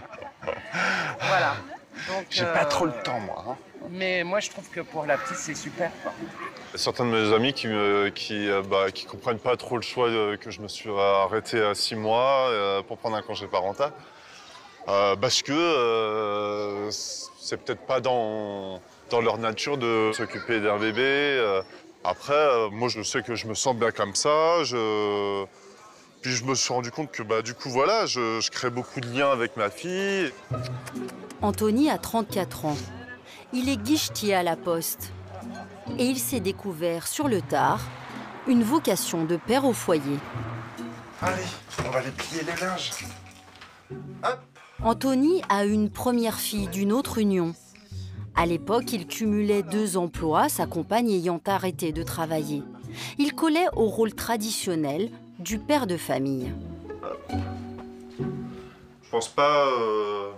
Voilà. J'ai euh, pas trop le temps, moi. hein. Mais moi, je trouve que pour la petite, c'est super. quoi. Certains de mes amis qui euh, bah, qui comprennent pas trop le choix euh, que je me suis arrêté à six mois euh, pour prendre un congé parental. Euh, parce que euh, c'est peut-être pas dans, dans leur nature de s'occuper d'un bébé. euh. Après, euh, moi, je sais que je me sens bien comme ça. Je... Puis je me suis rendu compte que bah, du coup, voilà, je, je crée beaucoup de liens avec ma fille. Anthony a 34 ans. Il est guichetier à la poste. Et il s'est découvert sur le tard une vocation de père au foyer. Allez, on va aller plier les linges. Hop Anthony a une première fille d'une autre union. À l'époque, il cumulait deux emplois, sa compagne ayant arrêté de travailler. Il collait au rôle traditionnel du père de famille. Je pense pas euh,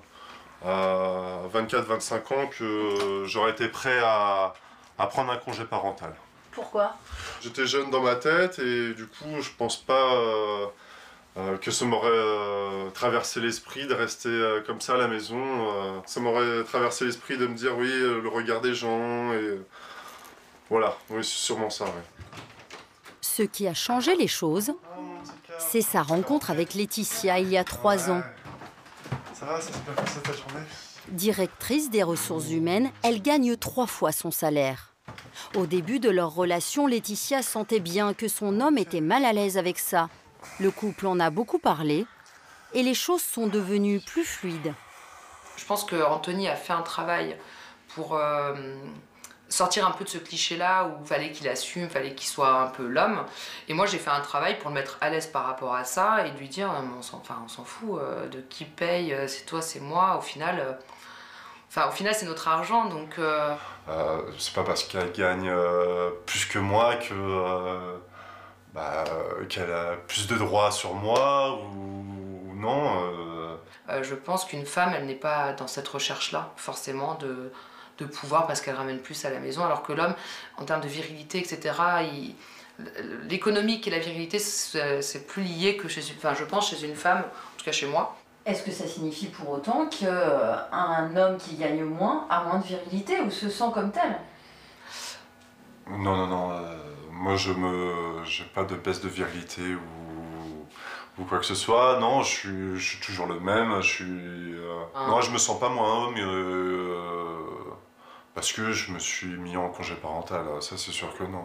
à 24-25 ans que j'aurais été prêt à, à prendre un congé parental. Pourquoi? J'étais jeune dans ma tête et du coup je pense pas euh, euh, que ça m'aurait euh, traversé l'esprit de rester euh, comme ça à la maison. euh. ça m'aurait traversé l'esprit de me dire oui, euh, le regard des gens et euh, voilà, oui c'est sûrement ça. ouais. Ce qui a changé les choses, c'est sa rencontre avec Laetitia il y a trois ans. Ça va, ça s'est bien passé ta journée? Directrice des ressources humaines, elle gagne trois fois son salaire. Au début de leur relation, Laetitia sentait bien que son homme était mal à l'aise avec ça. Le couple en a beaucoup parlé et les choses sont devenues plus fluides. Je pense que Anthony a fait un travail pour euh, sortir un peu de ce cliché-là où fallait qu'il assume, fallait qu'il soit un peu l'homme. Et moi, j'ai fait un travail pour le mettre à l'aise par rapport à ça et de lui dire, mais on s'en, enfin, on s'en fout euh, de qui paye, euh, c'est toi, c'est moi. Au final, euh, enfin, au final, c'est notre argent, donc. euh, Euh, c'est pas parce qu'elle gagne euh, plus que moi que euh, bah, euh, qu'elle a plus de droits sur moi ou, ou non. euh. Euh, je pense qu'une femme, elle n'est pas dans cette recherche-là, forcément, de, de pouvoir parce qu'elle ramène plus à la maison, alors que l'homme, en termes de virilité, etc., il- l'économique et la virilité, c'est plus lié que chez une... Enfin, je pense chez une femme, en tout cas chez moi. Est-ce que ça signifie pour autant qu'un homme qui gagne moins a moins de virilité ou se sent comme tel? Non, non, non. euh, moi, je me, j'ai pas de baisse de virilité ou, ou quoi que ce soit. Non, je suis, je suis toujours le même. Je suis. euh, Ah. Non, je me sens pas moins homme. euh, parce que je me suis mis en congé parental. Ça, c'est sûr que non.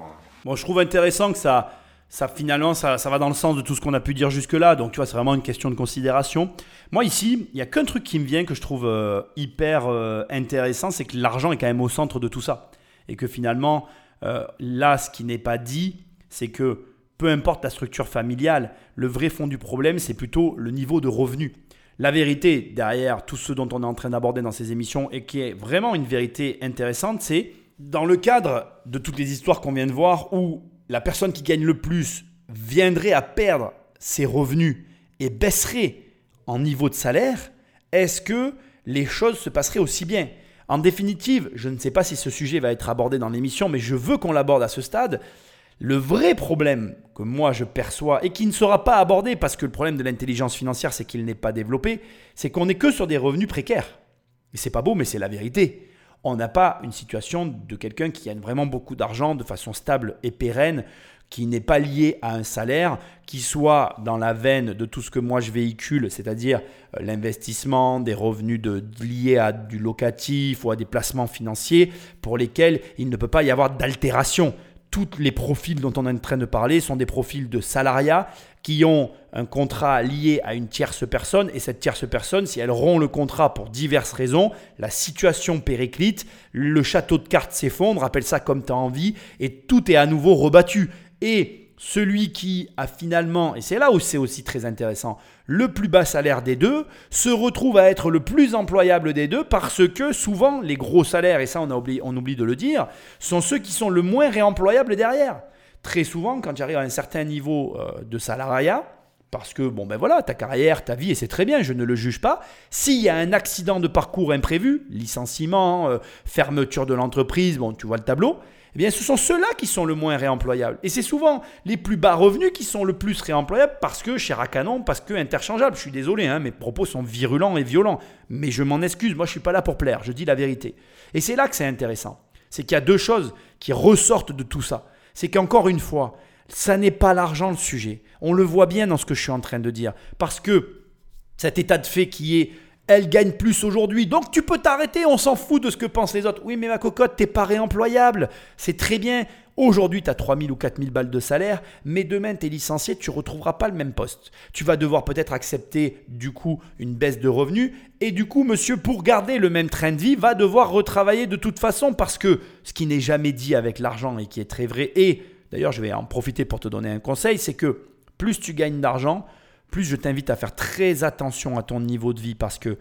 Bon, je trouve intéressant que ça, ça finalement, ça, ça va dans le sens de tout ce qu'on a pu dire jusque-là. Donc, tu vois, c'est vraiment une question de considération. Moi, ici, il n'y a qu'un truc qui me vient que je trouve euh, hyper euh, intéressant, c'est que l'argent est quand même au centre de tout ça. Et que finalement, euh, là, ce qui n'est pas dit, c'est que peu importe la structure familiale, le vrai fond du problème, c'est plutôt le niveau de revenu. La vérité derrière tout ce dont on est en train d'aborder dans ces émissions et qui est vraiment une vérité intéressante, c'est dans le cadre de toutes les histoires qu'on vient de voir où la personne qui gagne le plus viendrait à perdre ses revenus et baisserait en niveau de salaire, est-ce que les choses se passeraient aussi bien? En définitive, je ne sais pas si ce sujet va être abordé dans l'émission, mais je veux qu'on l'aborde à ce stade. Le vrai problème que moi je perçois et qui ne sera pas abordé parce que le problème de l'intelligence financière c'est qu'il n'est pas développé, c'est qu'on n'est que sur des revenus précaires. Et c'est pas beau, mais c'est la vérité. On n'a pas une situation de quelqu'un qui gagne vraiment beaucoup d'argent de façon stable et pérenne, qui n'est pas lié à un salaire, qui soit dans la veine de tout ce que moi je véhicule, c'est-à-dire euh, l'investissement, des revenus liés à du locatif ou à des placements financiers pour lesquels il ne peut pas y avoir d'altération tous les profils dont on est en train de parler sont des profils de salariat qui ont un contrat lié à une tierce personne et cette tierce personne, si elle rompt le contrat pour diverses raisons, la situation périclite, le château de cartes s'effondre, appelle ça comme tu as envie, et tout est à nouveau rebattu. Et celui qui a finalement, et c'est là où c'est aussi très intéressant, le plus bas salaire des deux, se retrouve à être le plus employable des deux parce que souvent les gros salaires, et ça on, oublie, on oublie de le dire, sont ceux qui sont le moins réemployables derrière. Très souvent, quand j'arrive à un certain niveau euh, de salariat, parce que, bon ben voilà, ta carrière, ta vie, et c'est très bien, je ne le juge pas. S'il y a un accident de parcours imprévu, licenciement, euh, fermeture de l'entreprise, bon, tu vois le tableau, eh bien, ce sont ceux-là qui sont le moins réemployables. Et c'est souvent les plus bas revenus qui sont le plus réemployables parce que cher à canon, parce que interchangeable. Je suis désolé, hein, mes propos sont virulents et violents. Mais je m'en excuse, moi je ne suis pas là pour plaire, je dis la vérité. Et c'est là que c'est intéressant. C'est qu'il y a deux choses qui ressortent de tout ça. C'est qu'encore une fois, ça n'est pas l'argent le sujet. On le voit bien dans ce que je suis en train de dire. Parce que cet état de fait qui est elle gagne plus aujourd'hui. Donc tu peux t'arrêter, on s'en fout de ce que pensent les autres. Oui, mais ma cocotte, t'es pas réemployable. C'est très bien. Aujourd'hui, tu as 3000 ou 4000 balles de salaire, mais demain, tu es licencié, tu ne retrouveras pas le même poste. Tu vas devoir peut-être accepter du coup une baisse de revenus, et du coup, monsieur, pour garder le même train de vie, va devoir retravailler de toute façon, parce que ce qui n'est jamais dit avec l'argent et qui est très vrai, et d'ailleurs, je vais en profiter pour te donner un conseil, c'est que plus tu gagnes d'argent, plus je t'invite à faire très attention à ton niveau de vie parce que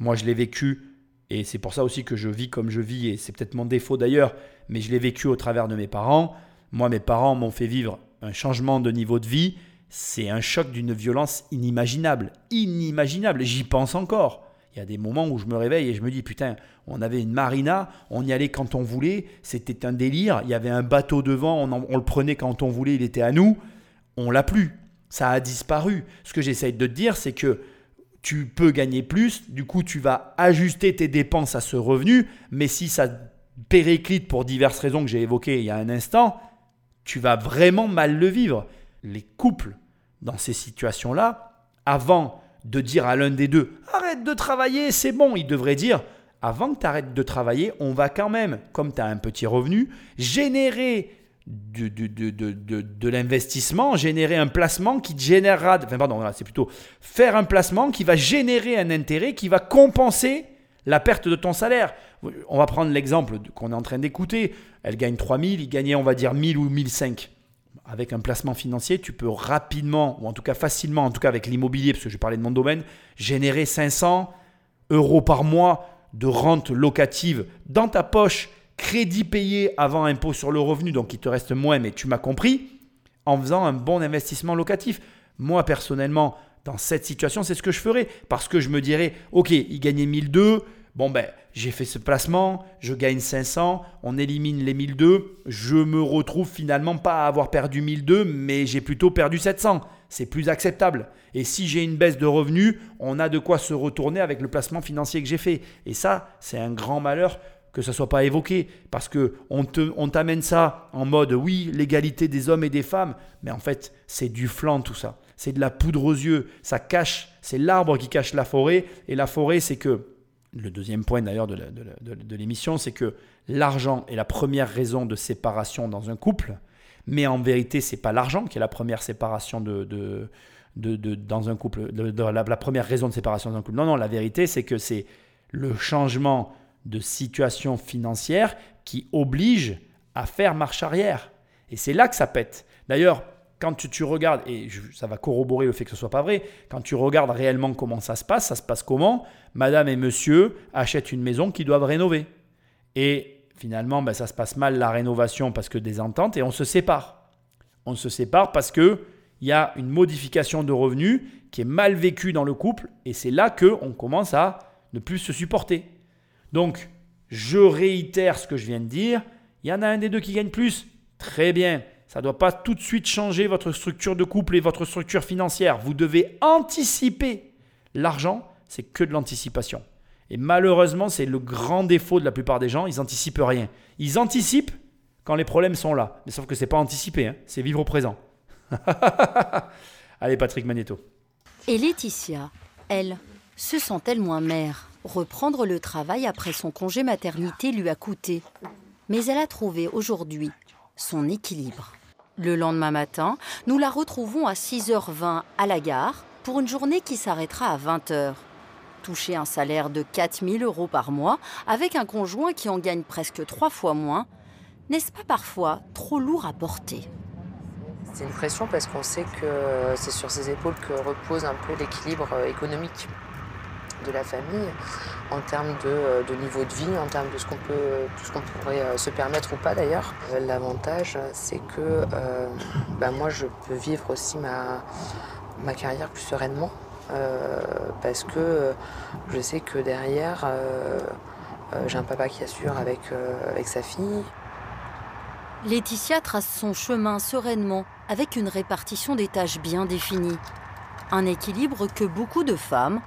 moi je l'ai vécu et c'est pour ça aussi que je vis comme je vis et c'est peut-être mon défaut d'ailleurs, mais je l'ai vécu au travers de mes parents. Moi mes parents m'ont fait vivre un changement de niveau de vie, c'est un choc d'une violence inimaginable, inimaginable, j'y pense encore. Il y a des moments où je me réveille et je me dis putain, on avait une marina, on y allait quand on voulait, c'était un délire, il y avait un bateau devant, on, on le prenait quand on voulait, il était à nous, on l'a plus ça a disparu. Ce que j'essaye de te dire, c'est que tu peux gagner plus, du coup tu vas ajuster tes dépenses à ce revenu, mais si ça périclite pour diverses raisons que j'ai évoquées il y a un instant, tu vas vraiment mal le vivre. Les couples dans ces situations-là, avant de dire à l'un des deux arrête de travailler, c'est bon, ils devraient dire avant que tu arrêtes de travailler, on va quand même, comme tu as un petit revenu, générer de, de, l'investissement, générer un placement qui générera, enfin pardon, c'est plutôt faire un placement qui va générer un intérêt qui va compenser la perte de ton salaire. On va prendre l'exemple qu'on est en train d'écouter. Elle gagne 3000, il gagnait on va dire 1000 ou 1005. Avec un placement financier, tu peux rapidement, ou en tout cas facilement, en tout cas avec l'immobilier, parce que je parlais de mon domaine, générer 500 euros par mois de rente locative dans ta poche crédit payé avant impôt sur le revenu, donc il te reste moins, mais tu m'as compris, en faisant un bon investissement locatif. Moi, personnellement, dans cette situation, c'est ce que je ferais. Parce que je me dirais, OK, il gagnait 1002, bon ben, j'ai fait ce placement, je gagne 500, on élimine les 1002, je me retrouve finalement pas à avoir perdu 1002, mais j'ai plutôt perdu 700. C'est plus acceptable. Et si j'ai une baisse de revenus, on a de quoi se retourner avec le placement financier que j'ai fait. Et ça, c'est un grand malheur que ça soit pas évoqué, parce que on t'amène ça en mode oui, l'égalité des hommes et des femmes, mais en fait, c'est du flanc tout ça. C'est de la poudre aux yeux, ça cache, c'est l'arbre qui cache la forêt, et la forêt, c'est que, le deuxième point d'ailleurs de, l'émission, c'est que l'argent est la première raison de séparation dans un couple, mais en vérité, c'est pas l'argent qui est la première séparation de, de, de, dans un couple, la, première raison de séparation dans un couple. Non, non, la vérité, c'est que c'est le changement de situation financière qui oblige à faire marche arrière. Et c'est là que ça pète. D'ailleurs, quand tu, regardes, et ça va corroborer le fait que ce soit pas vrai, quand tu regardes réellement comment ça se passe, ça se passe comment? Madame et monsieur achètent une maison qu'ils doivent rénover. Et finalement, ben, ça se passe mal la rénovation parce que des ententes et on se sépare. On se sépare parce que il y a une modification de revenus qui est mal vécue dans le couple et c'est là que on commence à ne plus se supporter. Donc, Je réitère ce que je viens de dire. Il y en a un des deux qui gagne plus. Très bien. Ça ne doit pas tout de suite changer votre structure de couple et votre structure financière. Vous devez anticiper. L'argent, c'est que de l'anticipation. Et malheureusement, c'est le grand défaut de la plupart des gens. Ils anticipent rien. Ils anticipent quand les problèmes sont là. Mais sauf que c'est pas anticiper, hein. c'est vivre au présent. Allez, Patrick Magneto. Et Laetitia, elle, se sent-elle moins mère? Reprendre le travail après son congé maternité lui a coûté. Mais elle a trouvé aujourd'hui son équilibre. Le lendemain matin, nous la retrouvons à 6h20 à la gare pour une journée qui s'arrêtera à 20h. Toucher un salaire de 4000 euros par mois avec un conjoint qui en gagne presque trois fois moins, n'est-ce pas parfois trop lourd à porter? C'est une pression parce qu'on sait que c'est sur ses épaules que repose un peu l'équilibre économique de la famille en termes de, niveau de vie, en termes de ce qu'on peut, tout ce qu'on pourrait se permettre ou pas d'ailleurs. L'avantage, c'est que bah, moi, je peux vivre aussi ma, ma carrière plus sereinement parce que je sais que derrière, j'ai un papa qui assure avec, avec sa fille. Laetitia trace son chemin sereinement, avec une répartition des tâches bien définie. Un équilibre que beaucoup de femmes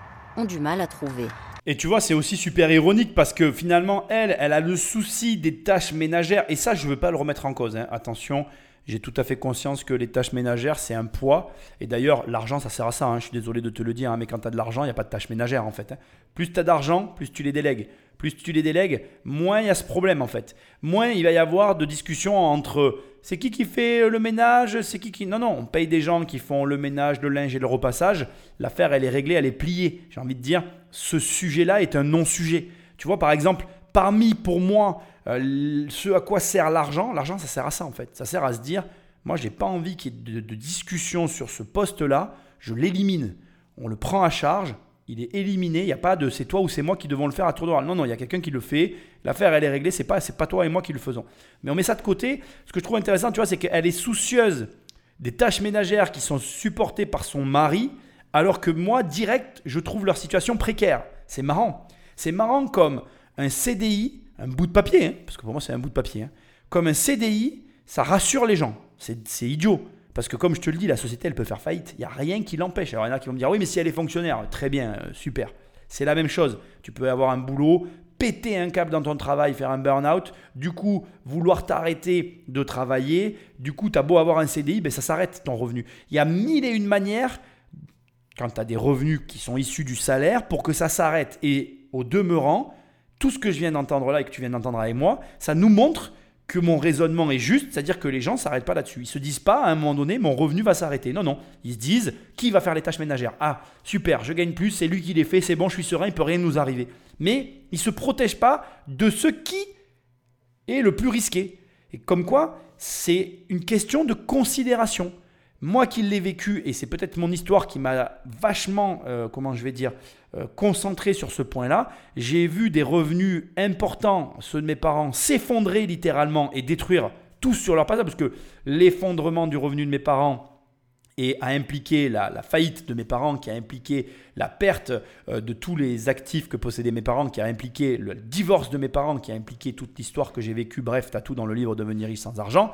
du mal à trouver. Et tu vois, c'est aussi super ironique parce que finalement, elle, elle a le souci des tâches ménagères. Et ça, je ne veux pas le remettre en cause. Hein. Attention, j'ai tout à fait conscience que les tâches ménagères, c'est un poids. Et d'ailleurs, l'argent, ça sert à ça. Hein. Je suis désolé de te le dire, hein, mais quand tu as de l'argent, il n'y a pas de tâches ménagères en fait. Plus tu as d'argent, plus tu les délègues plus tu les délègues, moins il y a ce problème en fait. Moins il va y avoir de discussions entre c'est qui qui fait le ménage, c'est qui qui... Non, non, on paye des gens qui font le ménage, le linge et le repassage. L'affaire, elle est réglée, elle est pliée. J'ai envie de dire, ce sujet-là est un non-sujet. Tu vois, par exemple, parmi pour moi, euh, ce à quoi sert l'argent, l'argent, ça sert à ça en fait. Ça sert à se dire, moi, j'ai pas envie qu'il y ait de, discussion sur ce poste-là, je l'élimine. On le prend à charge, il est éliminé. Il n'y a pas de c'est toi ou c'est moi qui devons le faire à tour de rôle. Non, non, il y a quelqu'un qui le fait. L'affaire, elle est réglée. C'est pas, c'est pas toi et moi qui le faisons. Mais on met ça de côté. Ce que je trouve intéressant, tu vois, c'est qu'elle est soucieuse des tâches ménagères qui sont supportées par son mari, alors que moi, direct, je trouve leur situation précaire. C'est marrant. C'est marrant comme un CDI, un bout de papier, hein, parce que pour moi, c'est un bout de papier. Hein. comme un CDI, ça rassure les gens. C'est idiot. Parce que comme je te le dis, la société, elle peut faire faillite. Il n'y a rien qui l'empêche. Alors il y en a qui vont me dire, oui, mais si elle est fonctionnaire, très bien, euh, super. C'est la même chose. Tu peux avoir un boulot, péter un câble dans ton travail, faire un burn-out, du coup, vouloir t'arrêter de travailler, du coup, tu as beau avoir un CDI, ben, ça s'arrête ton revenu. Il y a mille et une manières, quand tu as des revenus qui sont issus du salaire, pour que ça s'arrête. Et au demeurant, tout ce que je viens d'entendre là et que tu viens d'entendre avec moi, ça nous montre que mon raisonnement est juste, c'est-à-dire que les gens ne s'arrêtent pas là-dessus. Ils se disent pas à un moment donné mon revenu va s'arrêter. Non, non. Ils se disent qui va faire les tâches ménagères? Ah, super, je gagne plus, c'est lui qui les fait, c'est bon, je suis serein, il peut rien nous arriver. Mais ils se protègent pas de ce qui est le plus risqué. Et comme quoi, c'est une question de considération. Moi qui l'ai vécu, et c'est peut-être mon histoire qui m'a vachement, euh, comment je vais dire, concentré sur ce point-là, j'ai vu des revenus importants, ceux de mes parents, s'effondrer littéralement et détruire tout sur leur passage, parce que l'effondrement du revenu de mes parents et a impliqué la, faillite de mes parents, qui a impliqué la perte euh, de tous les actifs que possédaient mes parents, qui a impliqué le divorce de mes parents, qui a impliqué toute l'histoire que j'ai vécue, bref, tu as tout dans le livre Devenir riche sans argent,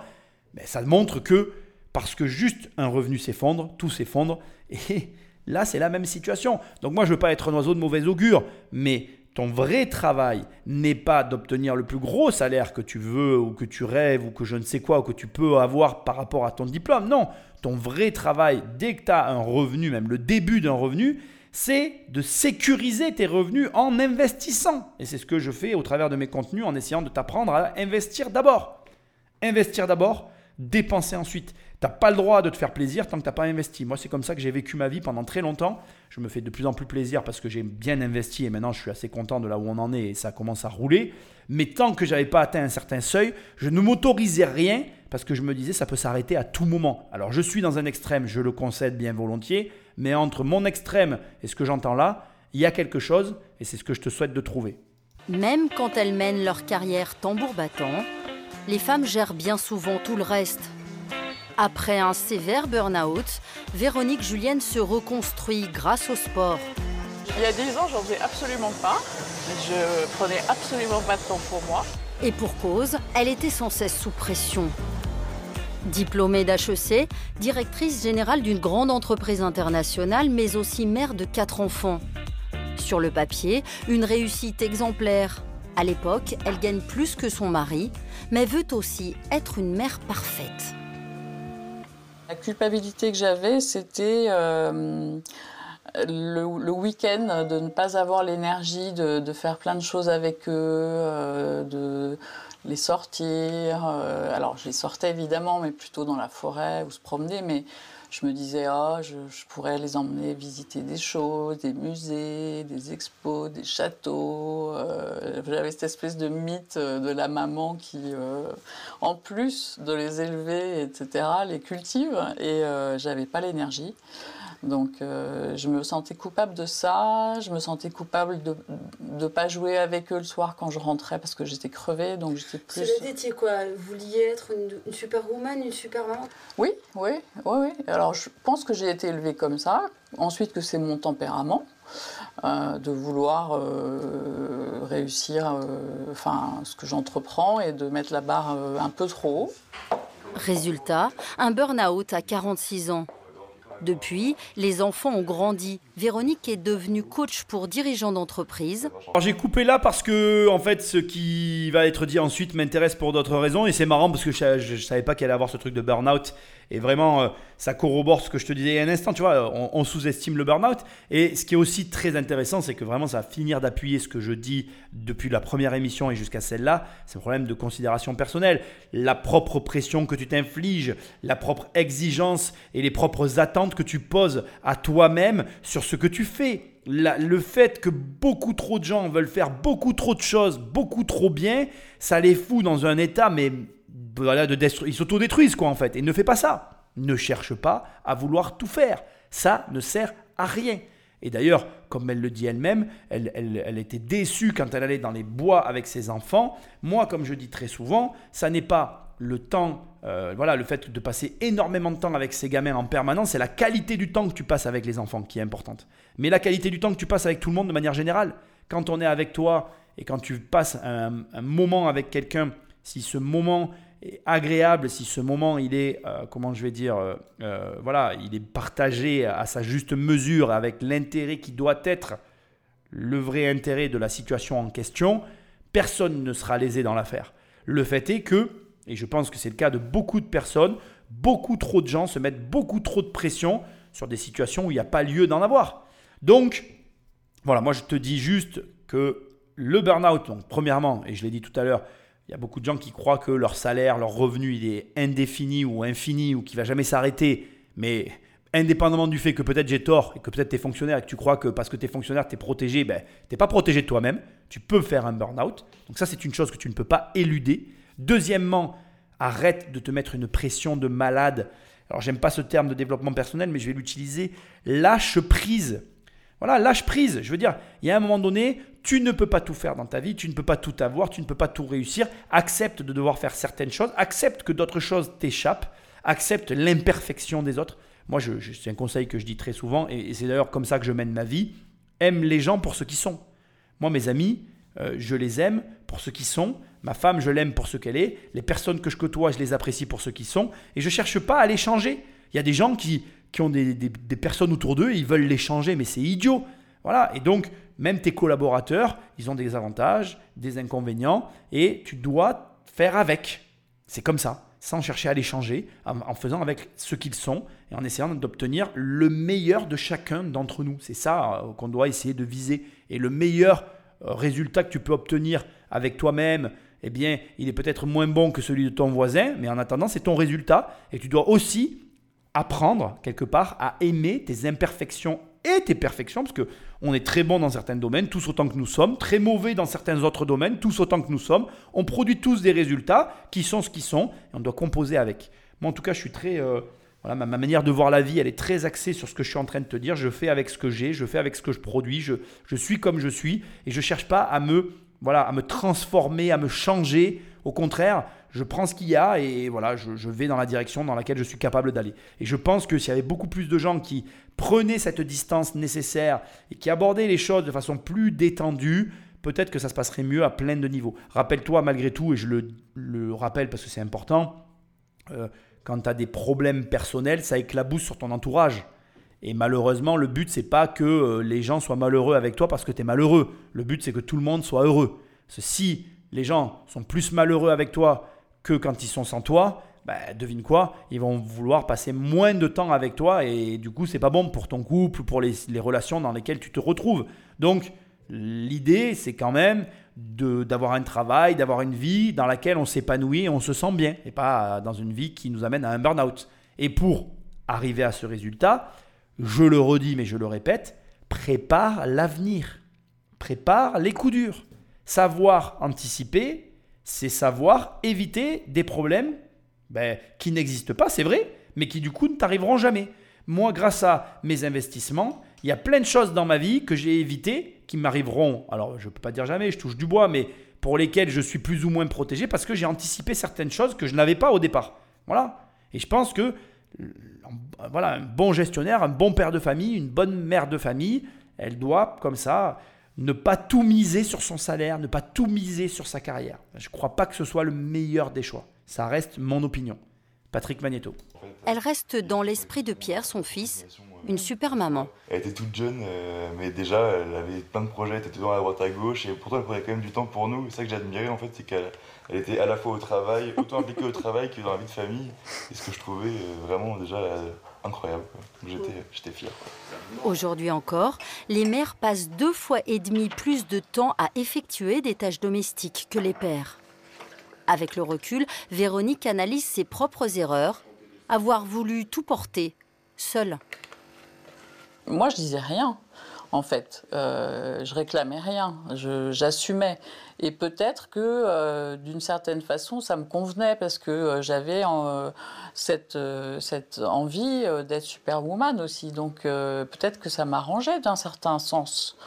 mais ça montre que parce que juste un revenu s'effondre, tout s'effondre. Et là, c'est la même situation. Donc moi, je ne veux pas être un oiseau de mauvais augure, mais ton vrai travail n'est pas d'obtenir le plus gros salaire que tu veux ou que tu rêves ou que je ne sais quoi ou que tu peux avoir par rapport à ton diplôme. Non, ton vrai travail, dès que tu as un revenu, même le début d'un revenu, c'est de sécuriser tes revenus en investissant. Et c'est ce que je fais au travers de mes contenus en essayant de t'apprendre à investir d'abord. Investir d'abord, dépenser ensuite. Tu n'as pas le droit de te faire plaisir tant que tu n'as pas investi. Moi, c'est comme ça que j'ai vécu ma vie pendant très longtemps. Je me fais de plus en plus plaisir parce que j'ai bien investi et maintenant je suis assez content de là où on en est et ça commence à rouler. Mais tant que j'avais pas atteint un certain seuil, je ne m'autorisais rien parce que je me disais ça peut s'arrêter à tout moment. Alors je suis dans un extrême, je le concède bien volontiers, mais entre mon extrême et ce que j'entends là, il y a quelque chose et c'est ce que je te souhaite de trouver. Même quand elles mènent leur carrière tambour battant, les femmes gèrent bien souvent tout le reste. Après un sévère burn-out, Véronique Julienne se reconstruit grâce au sport. Il y a 10 ans, j'en faisais absolument pas. Je prenais absolument pas de temps pour moi. Et pour cause, elle était sans cesse sous pression. Diplômée d'HEC, directrice générale d'une grande entreprise internationale, mais aussi mère de quatre enfants. Sur le papier, une réussite exemplaire. À l'époque, elle gagne plus que son mari, mais veut aussi être une mère parfaite. La culpabilité que j'avais, c'était euh, le, week-end de ne pas avoir l'énergie de, faire plein de choses avec eux, euh, de les sortir. Euh, alors, je les sortais évidemment, mais plutôt dans la forêt ou se promener. Mais je me disais, ah, je, pourrais les emmener visiter des choses, des musées, des expos, des châteaux. Euh, j'avais cette espèce de mythe de la maman qui, en plus de les élever, etc., les cultive. Et j'avais pas l'énergie. Donc euh, je me sentais coupable de ça, je me sentais coupable de ne pas jouer avec eux le soir quand je rentrais parce que j'étais crevée, donc j'étais plus... Cela dit, quoi Vous vouliez être une, une superwoman, une super maman Oui, oui, oui, oui. Alors je pense que j'ai été élevée comme ça, ensuite que c'est mon tempérament. Euh, de vouloir euh, réussir enfin, ce que j'entreprends et de mettre la barre un peu trop haut. Résultat, un burn-out à 46 ans. Depuis, les enfants ont grandi. Véronique est devenue coach pour dirigeants d'entreprise. J'ai coupé là parce que, en fait, ce qui va être dit ensuite m'intéresse pour d'autres raisons. Et c'est marrant parce que je, ne savais pas qu'elle allait avoir ce truc de burn-out. Et vraiment, euh, ça corrobore ce que je te disais il y a un instant. Tu vois, on, sous-estime le burn-out. Et ce qui est aussi très intéressant, c'est que vraiment, ça va finir d'appuyer ce que je dis depuis la première émission et jusqu'à celle-là. C'est un problème de considération personnelle. La propre pression que tu t'infliges, la propre exigence et les propres attentes que tu poses à toi-même sur ce que tu fais. le fait que beaucoup trop de gens veulent faire beaucoup trop de choses, beaucoup trop bien, ça les fout dans un état, mais voilà, de ils s'autodétruisent quoi en fait. Et ne fais pas ça. Ne cherche pas à vouloir tout faire. Ça ne sert à rien. Et d'ailleurs, comme elle le dit elle-même, elle, elle, était déçue quand elle allait dans les bois avec ses enfants. Moi, comme je dis très souvent, ça n'est pas le temps, euh, voilà, le fait de passer énormément de temps avec ces gamins en permanence, c'est la qualité du temps que tu passes avec les enfants qui est importante. Mais la qualité du temps que tu passes avec tout le monde de manière générale, quand on est avec toi et quand tu passes un, moment avec quelqu'un, si ce moment agréable si ce moment il est, euh, comment je vais dire, euh, voilà, il est partagé à sa juste mesure avec l'intérêt qui doit être le vrai intérêt de la situation en question, personne ne sera lésé dans l'affaire. Le fait est que, et je pense que c'est le cas de beaucoup de personnes, beaucoup trop de gens se mettent beaucoup trop de pression sur des situations où il n'y a pas lieu d'en avoir. Donc, voilà, moi je te dis juste que le burn-out, donc premièrement, et je l'ai dit tout à l'heure, il y a beaucoup de gens qui croient que leur salaire, leur revenu, il est indéfini ou infini ou qu'il va jamais s'arrêter. Mais indépendamment du fait que peut-être j'ai tort et que peut-être tu es fonctionnaire et que tu crois que parce que tu es fonctionnaire, tu es protégé, ben, tu n'es pas protégé toi-même. Tu peux faire un burn-out. Donc ça, c'est une chose que tu ne peux pas éluder. Deuxièmement, arrête de te mettre une pression de malade. Alors, j'aime pas ce terme de développement personnel, mais je vais l'utiliser. Lâche prise. Voilà, lâche prise. Je veux dire, il y a un moment donné, tu ne peux pas tout faire dans ta vie, tu ne peux pas tout avoir, tu ne peux pas tout réussir. Accepte de devoir faire certaines choses, accepte que d'autres choses t'échappent, accepte l'imperfection des autres. Moi, je, c'est un conseil que je dis très souvent, et, c'est d'ailleurs comme ça que je mène ma vie. Aime les gens pour ce qu'ils sont. Moi, mes amis, euh, je les aime pour ce qu'ils sont. Ma femme, je l'aime pour ce qu'elle est. Les personnes que je côtoie, je les apprécie pour ce qu'ils sont. Et je ne cherche pas à les changer. Il y a des gens qui, qui ont des, des, personnes autour d'eux, ils veulent les changer, mais c'est idiot. Voilà. Et donc, même tes collaborateurs, ils ont des avantages, des inconvénients, et tu dois faire avec. C'est comme ça, sans chercher à les changer, en faisant avec ce qu'ils sont et en essayant d'obtenir le meilleur de chacun d'entre nous. C'est ça euh, qu'on doit essayer de viser. Et le meilleur euh, résultat que tu peux obtenir avec toi-même, eh bien, il est peut-être moins bon que celui de ton voisin, mais en attendant, c'est ton résultat. Et tu dois aussi apprendre, quelque part, à aimer tes imperfections et tes perfections, parce que on est très bon dans certains domaines, tous autant que nous sommes, très mauvais dans certains autres domaines, tous autant que nous sommes. On produit tous des résultats qui sont ce qu'ils sont, et on doit composer avec. Moi, en tout cas, je suis très... Euh, voilà, ma, manière de voir la vie, elle est très axée sur ce que je suis en train de te dire. Je fais avec ce que j'ai, je fais avec ce que je produis, je, je suis comme je suis, et je ne cherche pas à me, voilà, à me transformer, à me changer. Au contraire, je prends ce qu'il y a et voilà, je, vais dans la direction dans laquelle je suis capable d'aller. Et je pense que s'il y avait beaucoup plus de gens qui prenaient cette distance nécessaire et qui abordaient les choses de façon plus détendue, peut-être que ça se passerait mieux à plein de niveaux. Rappelle-toi malgré tout, et je le, rappelle parce que c'est important, euh, quand tu as des problèmes personnels, ça éclabousse sur ton entourage. Et malheureusement, le but, c'est pas que euh, les gens soient malheureux avec toi parce que tu es malheureux. Le but, c'est que tout le monde soit heureux. Si les gens sont plus malheureux avec toi que quand ils sont sans toi, bah, devine quoi, ils vont vouloir passer moins de temps avec toi et du coup, c'est pas bon pour ton couple, pour les, les relations dans lesquelles tu te retrouves. Donc, l'idée, c'est quand même d'avoir un travail, d'avoir une vie dans laquelle on s'épanouit et on se sent bien, et pas dans une vie qui nous amène à un burn-out. Et pour arriver à ce résultat, je le redis mais je le répète, prépare l'avenir, prépare les coups durs. Savoir anticiper, c'est savoir éviter des problèmes ben, qui n'existent pas, c'est vrai, mais qui du coup ne t'arriveront jamais. Moi, grâce à mes investissements, il y a plein de choses dans ma vie que j'ai évitées, qui m'arriveront, alors je ne peux pas dire jamais, je touche du bois, mais pour lesquelles je suis plus ou moins protégé parce que j'ai anticipé certaines choses que je n'avais pas au départ. Voilà. Et je pense que voilà, un bon gestionnaire, un bon père de famille, une bonne mère de famille, elle doit, comme ça, ne pas tout miser sur son salaire, ne pas tout miser sur sa carrière. Je ne crois pas que ce soit le meilleur des choix. Ça reste mon opinion. Patrick Magneto. Elle reste dans l'esprit de Pierre, son fils, une super maman. Elle était toute jeune, euh, mais déjà, elle avait plein de projets, elle était toujours à droite à gauche, et pourtant elle prenait quand même du temps pour nous. C'est ça que j'admirais en fait, c'est qu'elle était à la fois au travail, autant impliquée au travail que dans la vie de famille, et ce que je trouvais euh, vraiment déjà euh, incroyable. J'étais fier. Aujourd'hui encore, les mères passent deux fois et demi plus de temps à effectuer des tâches domestiques que les pères. Avec le recul, Véronique analyse ses propres erreurs, avoir voulu tout porter, seule. Moi, je disais rien, en fait. Euh, je réclamais rien, j'assumais. Et peut-être que, euh, d'une certaine façon, ça me convenait parce que euh, j'avais cette, cette envie d'être superwoman aussi. Donc, peut-être que ça m'arrangeait d'un certain sens.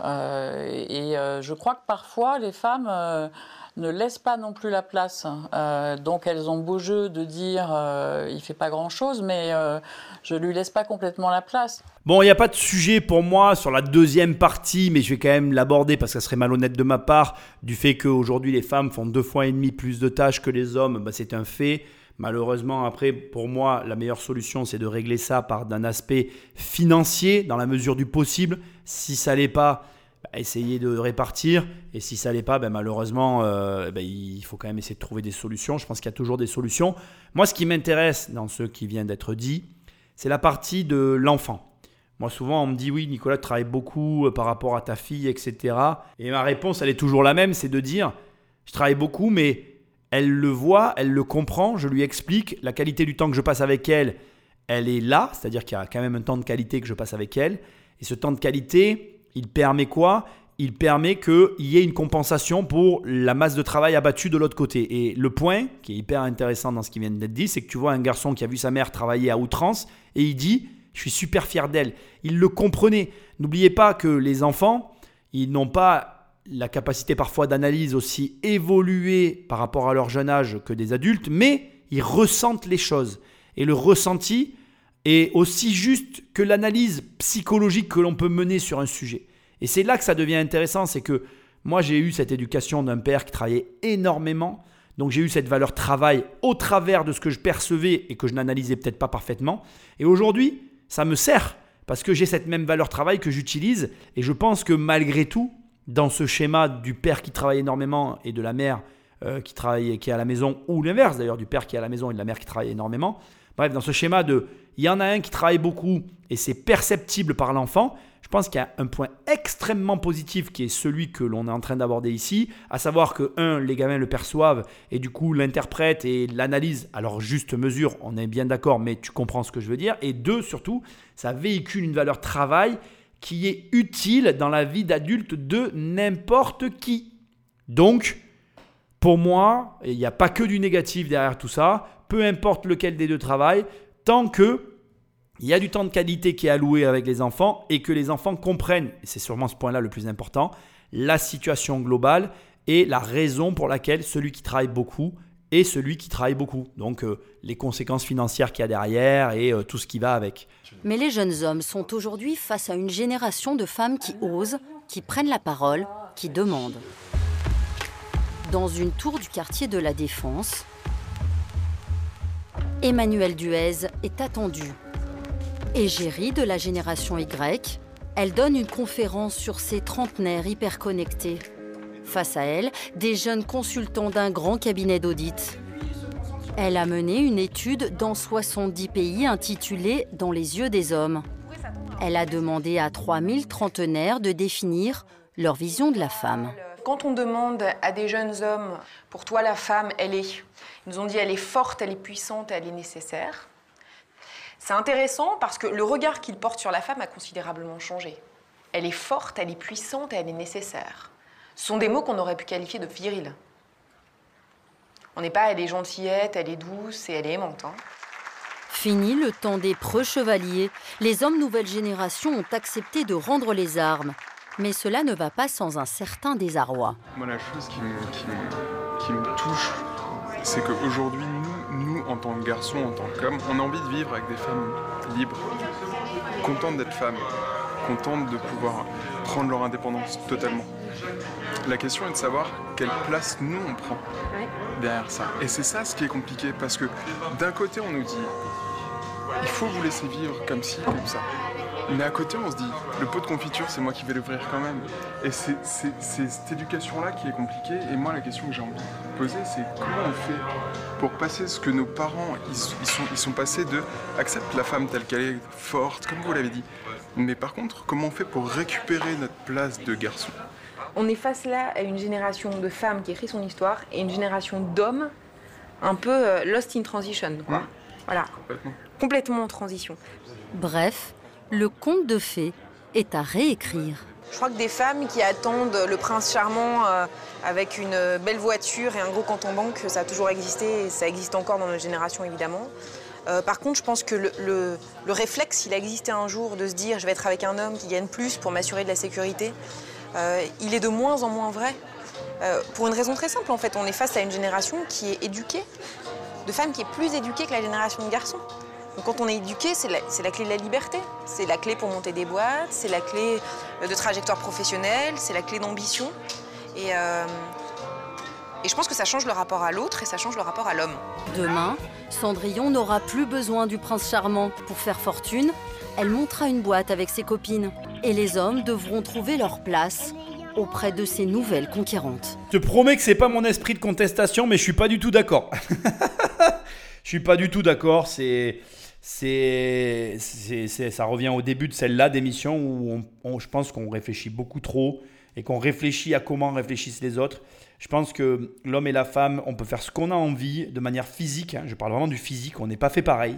et je crois que parfois, les femmes ne laissent pas non plus la place. Euh, donc elles ont beau jeu de dire euh, il fait pas grand chose, mais euh, je lui laisse pas complètement la place. Bon, il n'y a pas de sujet pour moi sur la deuxième partie, mais je vais quand même l'aborder parce que ça serait malhonnête de ma part du fait qu'aujourd'hui les femmes font deux fois et demi plus de tâches que les hommes. Bah, c'est un fait. Malheureusement, après, pour moi, la meilleure solution, c'est de régler ça par d'un aspect financier, dans la mesure du possible. Si ça l'est pas, bah, essayer de répartir. Et si ça l'est pas, ben malheureusement, euh, ben il faut quand même essayer de trouver des solutions. Je pense qu'il y a toujours des solutions. Moi, ce qui m'intéresse dans ce qui vient d'être dit, c'est la partie de l'enfant. Moi, souvent, on me dit oui, Nicolas, tu travailles beaucoup euh, par rapport à ta fille, etc. Et ma réponse, elle est toujours la même, c'est de dire, je travaille beaucoup, mais elle le voit, elle le comprend, je lui explique, la qualité du temps que je passe avec elle, elle est là, c'est-à-dire qu'il y a quand même un temps de qualité que je passe avec elle. Et ce temps de qualité, il permet quoi? Il permet qu'il y ait une compensation pour la masse de travail abattue de l'autre côté. Et le point qui est hyper intéressant dans ce qui vient d'être dit, c'est que tu vois un garçon qui a vu sa mère travailler à outrance et il dit Je suis super fier d'elle. Il le comprenait. N'oubliez pas que les enfants, ils n'ont pas la capacité parfois d'analyse aussi évoluée par rapport à leur jeune âge que des adultes, mais ils ressentent les choses. Et le ressenti, et aussi juste que l'analyse psychologique que l'on peut mener sur un sujet. Et c'est là que ça devient intéressant, c'est que moi j'ai eu cette éducation d'un père qui travaillait énormément, donc j'ai eu cette valeur travail au travers de ce que je percevais et que je n'analysais peut-être pas parfaitement. Et aujourd'hui, ça me sert parce que j'ai cette même valeur travail que j'utilise et je pense que malgré tout, dans ce schéma du père qui travaille énormément et de la mère euh, qui travaille qui est à la maison ou l'inverse d'ailleurs du père qui est à la maison et de la mère qui travaille énormément, bref, dans ce schéma de il y en a un qui travaille beaucoup et c'est perceptible par l'enfant. Je pense qu'il y a un point extrêmement positif qui est celui que l'on est en train d'aborder ici, à savoir que, un, les gamins le perçoivent et du coup l'interprètent et l'analysent à leur juste mesure, on est bien d'accord, mais tu comprends ce que je veux dire. Et deux, surtout, ça véhicule une valeur travail qui est utile dans la vie d'adulte de n'importe qui. Donc, pour moi, il n'y a pas que du négatif derrière tout ça, peu importe lequel des deux travaille, tant que il y a du temps de qualité qui est alloué avec les enfants et que les enfants comprennent, et c'est sûrement ce point-là le plus important, la situation globale et la raison pour laquelle celui qui travaille beaucoup est celui qui travaille beaucoup. Donc euh, les conséquences financières qu'il y a derrière et euh, tout ce qui va avec. Mais les jeunes hommes sont aujourd'hui face à une génération de femmes qui osent, qui prennent la parole, qui demande. Dans une tour du quartier de la Défense, Emmanuel Duez est attendu. Égérie de la génération Y, elle donne une conférence sur ces trentenaires hyperconnectés. Face à elle, des jeunes consultants d'un grand cabinet d'audit. Elle a mené une étude dans 70 pays intitulée Dans les yeux des hommes. Elle a demandé à 3000 trentenaires de définir leur vision de la femme. Quand on demande à des jeunes hommes, pour toi la femme, elle est, ils nous ont dit elle est forte, elle est puissante, elle est nécessaire. C'est intéressant parce que le regard qu'ils portent sur la femme a considérablement changé. Elle est forte, elle est puissante et elle est nécessaire. Ce sont des mots qu'on aurait pu qualifier de virils. On n'est pas elle est gentillette, elle est douce et elle est aimante. Hein. Fini le temps des preux chevaliers, les hommes nouvelle génération ont accepté de rendre les armes. Mais cela ne va pas sans un certain désarroi. Moi, la chose qui me, qui me, touche, c'est qu'aujourd'hui, en tant que garçons, en tant qu'hommes, on a envie de vivre avec des femmes libres, contentes d'être femmes, contentes de pouvoir prendre leur indépendance totalement. La question est de savoir quelle place nous on prend derrière ça. Et c'est ça ce qui est compliqué parce que d'un côté on nous dit il faut vous laisser vivre comme ci, comme ça. Mais à côté, on se dit, le pot de confiture, c'est moi qui vais l'ouvrir quand même. Et c'est cette éducation-là qui est compliquée. Et moi, la question que j'ai envie de poser, c'est comment on fait pour passer ce que nos parents, ils, sont, ils sont passés de accepte la femme telle qu'elle est, forte, comme vous l'avez dit. Mais par contre, comment on fait pour récupérer notre place de garçon? On est face là à une génération de femmes qui écrit son histoire et une génération d'hommes un peu euh, lost in transition. Quoi. Voilà. Complètement. Complètement en transition. Bref, le conte de fées est à réécrire. Je crois que des femmes qui attendent le prince charmant euh, avec une belle voiture et un gros compte en banque, ça a toujours existé et ça existe encore dans notre génération évidemment. Euh, par contre, je pense que le, réflexe, il a existé un jour de se dire je vais être avec un homme qui gagne plus pour m'assurer de la sécurité, euh, il est de moins en moins vrai. pour une raison très simple en fait, on est face à une génération qui est éduquée, de femmes qui est plus éduquée que la génération de garçons quand on est éduqué, c'est la, clé de la liberté. C'est la clé pour monter des boîtes, c'est la clé euh, de trajectoire professionnelle, c'est la clé d'ambition. Et, euh, et je pense que ça change le rapport à l'autre et ça change le rapport à l'homme. Demain, Cendrillon n'aura plus besoin du prince charmant pour faire fortune. Elle montera une boîte avec ses copines. Et les hommes devront trouver leur place auprès de ces nouvelles conquérantes. Je te promets que c'est pas mon esprit de contestation, mais je suis pas du tout d'accord. je suis pas du tout d'accord. C'est c'est, ça revient au début de celle-là d'émission où je pense qu'on réfléchit beaucoup trop et qu'on réfléchit à comment réfléchissent les autres. Je pense que l'homme et la femme, on peut faire ce qu'on a envie de manière physique. Hein. je parle vraiment du physique, on n'est pas fait pareil.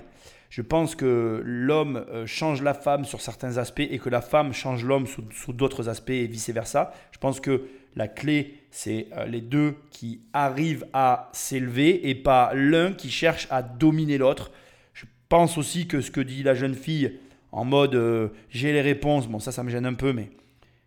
Je pense que l'homme euh, change la femme sur certains aspects et que la femme change l'homme sous, sous d'autres aspects et vice-versa. Je pense que la clé, c'est euh, les deux qui arrivent à s'élever et pas l'un qui cherche à dominer l'autre pense aussi que ce que dit la jeune fille en mode euh, j'ai les réponses, bon ça ça me gêne un peu, mais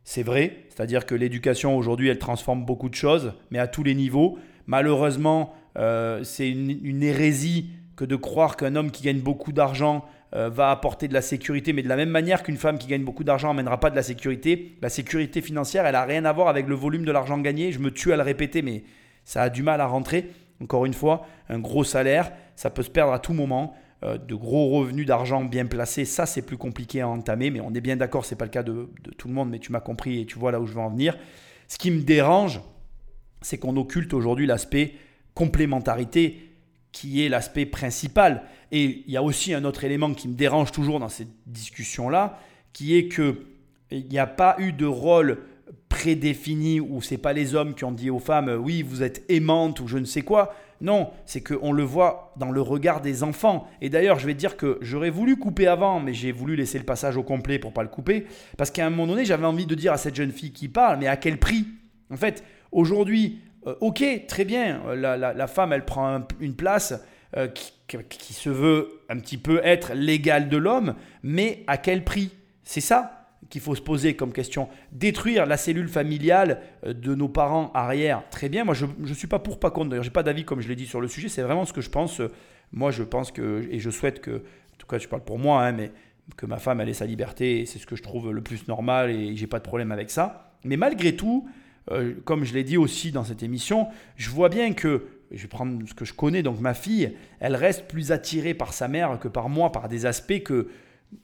c'est vrai. C'est-à-dire que l'éducation aujourd'hui elle transforme beaucoup de choses, mais à tous les niveaux. Malheureusement, euh, c'est une, hérésie que de croire qu'un homme qui gagne beaucoup d'argent euh, va apporter de la sécurité, mais de la même manière qu'une femme qui gagne beaucoup d'argent n'amènera pas de la sécurité. La sécurité financière, elle n'a rien à voir avec le volume de l'argent gagné. Je me tue à le répéter, mais ça a du mal à rentrer. Encore une fois, un gros salaire, ça peut se perdre à tout moment. Euh, de gros revenus d'argent bien placés, ça c'est plus compliqué à entamer, mais on est bien d'accord, c'est pas le cas de, tout le monde, mais tu m'as compris et tu vois là où je veux en venir. Ce qui me dérange, c'est qu'on occulte aujourd'hui l'aspect complémentarité qui est l'aspect principal. Et il y a aussi un autre élément qui me dérange toujours dans cette discussion-là, qui est que il n'y a pas eu de rôle prédéfini où c'est pas les hommes qui ont dit aux femmes oui vous êtes aimantes ou je ne sais quoi. Non, c'est qu'on le voit dans le regard des enfants. Et d'ailleurs, je vais dire que j'aurais voulu couper avant, mais j'ai voulu laisser le passage au complet pour pas le couper. Parce qu'à un moment donné, j'avais envie de dire à cette jeune fille qui parle, mais à quel prix? En fait, aujourd'hui, euh, ok, très bien, euh, la, femme, elle prend une place euh, qui se veut un petit peu être l'égale de l'homme, mais à quel prix? C'est ça? Qu'il faut se poser comme question. Détruire la cellule familiale euh, de nos parents arrière, très bien. Moi, je ne suis pas pour, pas contre. D'ailleurs, je n'ai pas d'avis, comme je l'ai dit sur le sujet. C'est vraiment ce que je pense. Moi, je pense que, et je souhaite que, en tout cas, je parle pour moi, hein, mais que ma femme, ait sa liberté. C'est ce que je trouve le plus normal et j'ai pas de problème avec ça. Mais malgré tout, euh, comme je l'ai dit aussi dans cette émission, je vois bien que, je vais prendre ce que je connais, donc ma fille, elle reste plus attirée par sa mère que par moi, par des aspects que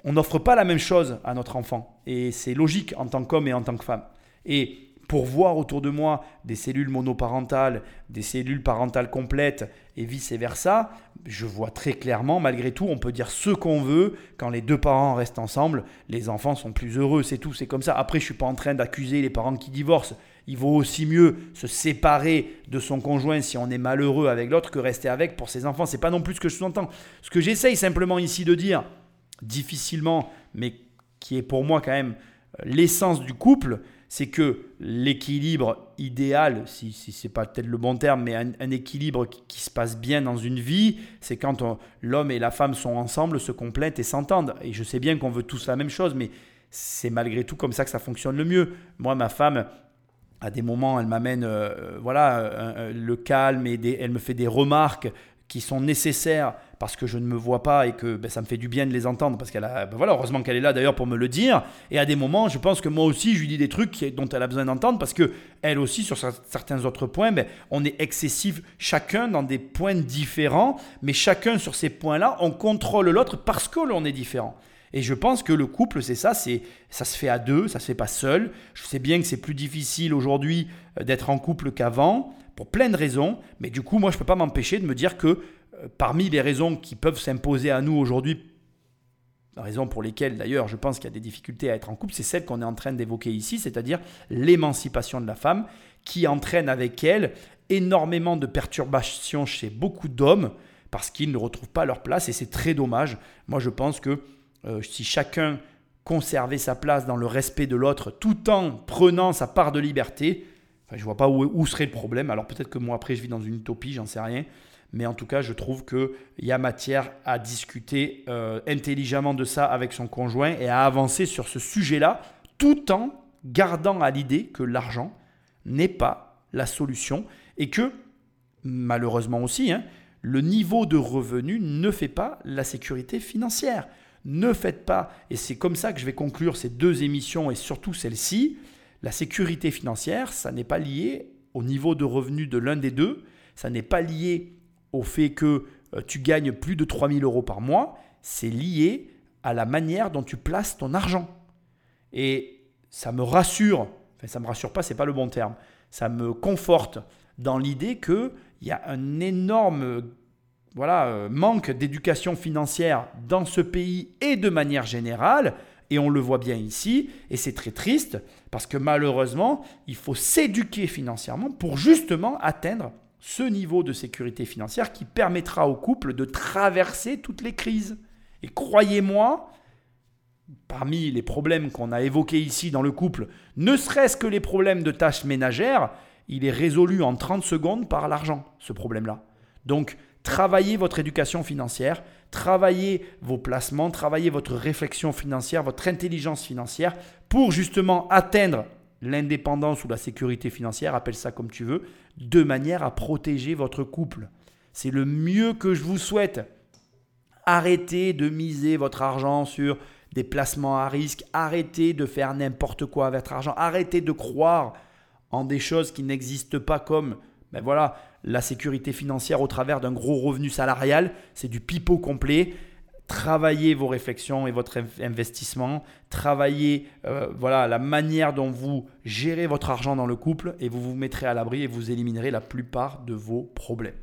on n'offre pas la même chose à notre enfant. Et c'est logique en tant qu'homme et en tant que femme. Et pour voir autour de moi des cellules monoparentales, des cellules parentales complètes et vice-versa, je vois très clairement, malgré tout, on peut dire ce qu'on veut, quand les deux parents restent ensemble, les enfants sont plus heureux, c'est tout, c'est comme ça. Après, je ne suis pas en train d'accuser les parents qui divorcent. Il vaut aussi mieux se séparer de son conjoint si on est malheureux avec l'autre que rester avec pour ses enfants. C'est pas non plus ce que je sous-entends. Ce que j'essaye simplement ici de dire, difficilement, mais qui est pour moi quand même l'essence du couple, c'est que l'équilibre idéal, si, si ce n'est pas peut-être le bon terme, mais un, équilibre qui, se passe bien dans une vie, c'est quand l'homme et la femme sont ensemble, se complètent et s'entendent. Et je sais bien qu'on veut tous la même chose, mais c'est malgré tout comme ça que ça fonctionne le mieux. Moi, ma femme, à des moments, elle m'amène euh, voilà, le calme et elle me fait des remarques qui sont nécessaires parce que je ne me vois pas et que ben, ça me fait du bien de les entendre parce qu'elle a, ben, voilà, heureusement qu'elle est là d'ailleurs pour me le dire. Et à des moments, je pense que moi aussi, je lui dis des trucs dont elle a besoin d'entendre parce que elle aussi, sur certains autres points, ben, on est excessif chacun dans des points différents, mais chacun sur ces points-là, on contrôle l'autre parce que l'on est différent. Et je pense que le couple, c'est ça, c'est ça se fait à deux, ça se fait pas seul. Je sais bien que c'est plus difficile aujourd'hui euh, d'être en couple qu'avant pour plein de raisons. Mais du coup, moi, je ne peux pas m'empêcher de me dire que euh, parmi les raisons qui peuvent s'imposer à nous aujourd'hui, raison pour lesquelles d'ailleurs je pense qu'il y a des difficultés à être en couple, c'est celle qu'on est en train d'évoquer ici, c'est-à-dire l'émancipation de la femme qui entraîne avec elle énormément de perturbations chez beaucoup d'hommes parce qu'ils ne retrouvent pas leur place et c'est très dommage. Moi je pense que euh, si chacun conservait sa place dans le respect de l'autre tout en prenant sa part de liberté, je ne vois pas où, serait le problème. Alors peut-être que moi après je vis dans une utopie, j'en sais rien. Mais en tout cas, je trouve qu'il y a matière à discuter euh, intelligemment de ça avec son conjoint et à avancer sur ce sujet-là, tout en gardant à l'idée que l'argent n'est pas la solution et que, malheureusement aussi, hein, le niveau de revenu ne fait pas la sécurité financière. Ne faites pas, et c'est comme ça que je vais conclure ces deux émissions et surtout celle-ci, la sécurité financière, ça n'est pas lié au niveau de revenu de l'un des deux, ça n'est pas lié au fait que euh, tu gagnes plus de 3000 euros par mois, c'est lié à la manière dont tu places ton argent. Et ça me rassure, enfin ça me rassure pas, c'est pas le bon terme, ça me conforte dans l'idée qu'il y a un énorme euh, manque d'éducation financière dans ce pays et de manière générale. Et on le voit bien ici, et c'est très triste, parce que malheureusement, il faut s'éduquer financièrement pour justement atteindre ce niveau de sécurité financière qui permettra au couple de traverser toutes les crises. Et croyez-moi, parmi les problèmes qu'on a évoqués ici dans le couple, ne serait-ce que les problèmes de tâches ménagères, il est résolu en 30 secondes par l'argent, ce problème-là. Donc, travaillez votre éducation financière, travaillez vos placements, travaillez votre réflexion financière, votre intelligence financière pour justement atteindre l'indépendance ou la sécurité financière, appelle ça comme tu veux, de manière à protéger votre couple. C'est le mieux que je vous souhaite. Arrêtez de miser votre argent sur des placements à risque, arrêtez de faire n'importe quoi avec votre argent, arrêtez de croire en des choses qui n'existent pas comme ben voilà, la sécurité financière au travers d'un gros revenu salarial, c'est du pipeau complet. Travaillez vos réflexions et votre investissement, travaillez euh, voilà, la manière dont vous gérez votre argent dans le couple et vous vous mettrez à l'abri et vous éliminerez la plupart de vos problèmes.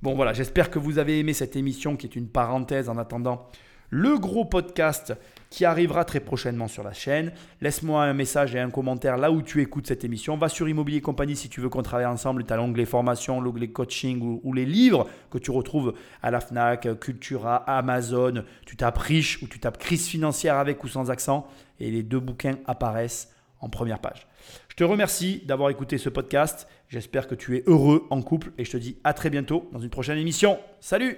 Bon voilà, j'espère que vous avez aimé cette émission qui est une parenthèse en attendant le gros podcast qui arrivera très prochainement sur la chaîne. Laisse-moi un message et un commentaire là où tu écoutes cette émission. Va sur Immobilier Compagnie si tu veux qu'on travaille ensemble. Tu as l'onglet formation, l'onglet coaching ou, les livres que tu retrouves à la FNAC, Cultura, Amazon. Tu tapes riche ou tu tapes crise financière avec ou sans accent et les deux bouquins apparaissent en première page. Je te remercie d'avoir écouté ce podcast. J'espère que tu es heureux en couple et je te dis à très bientôt dans une prochaine émission. Salut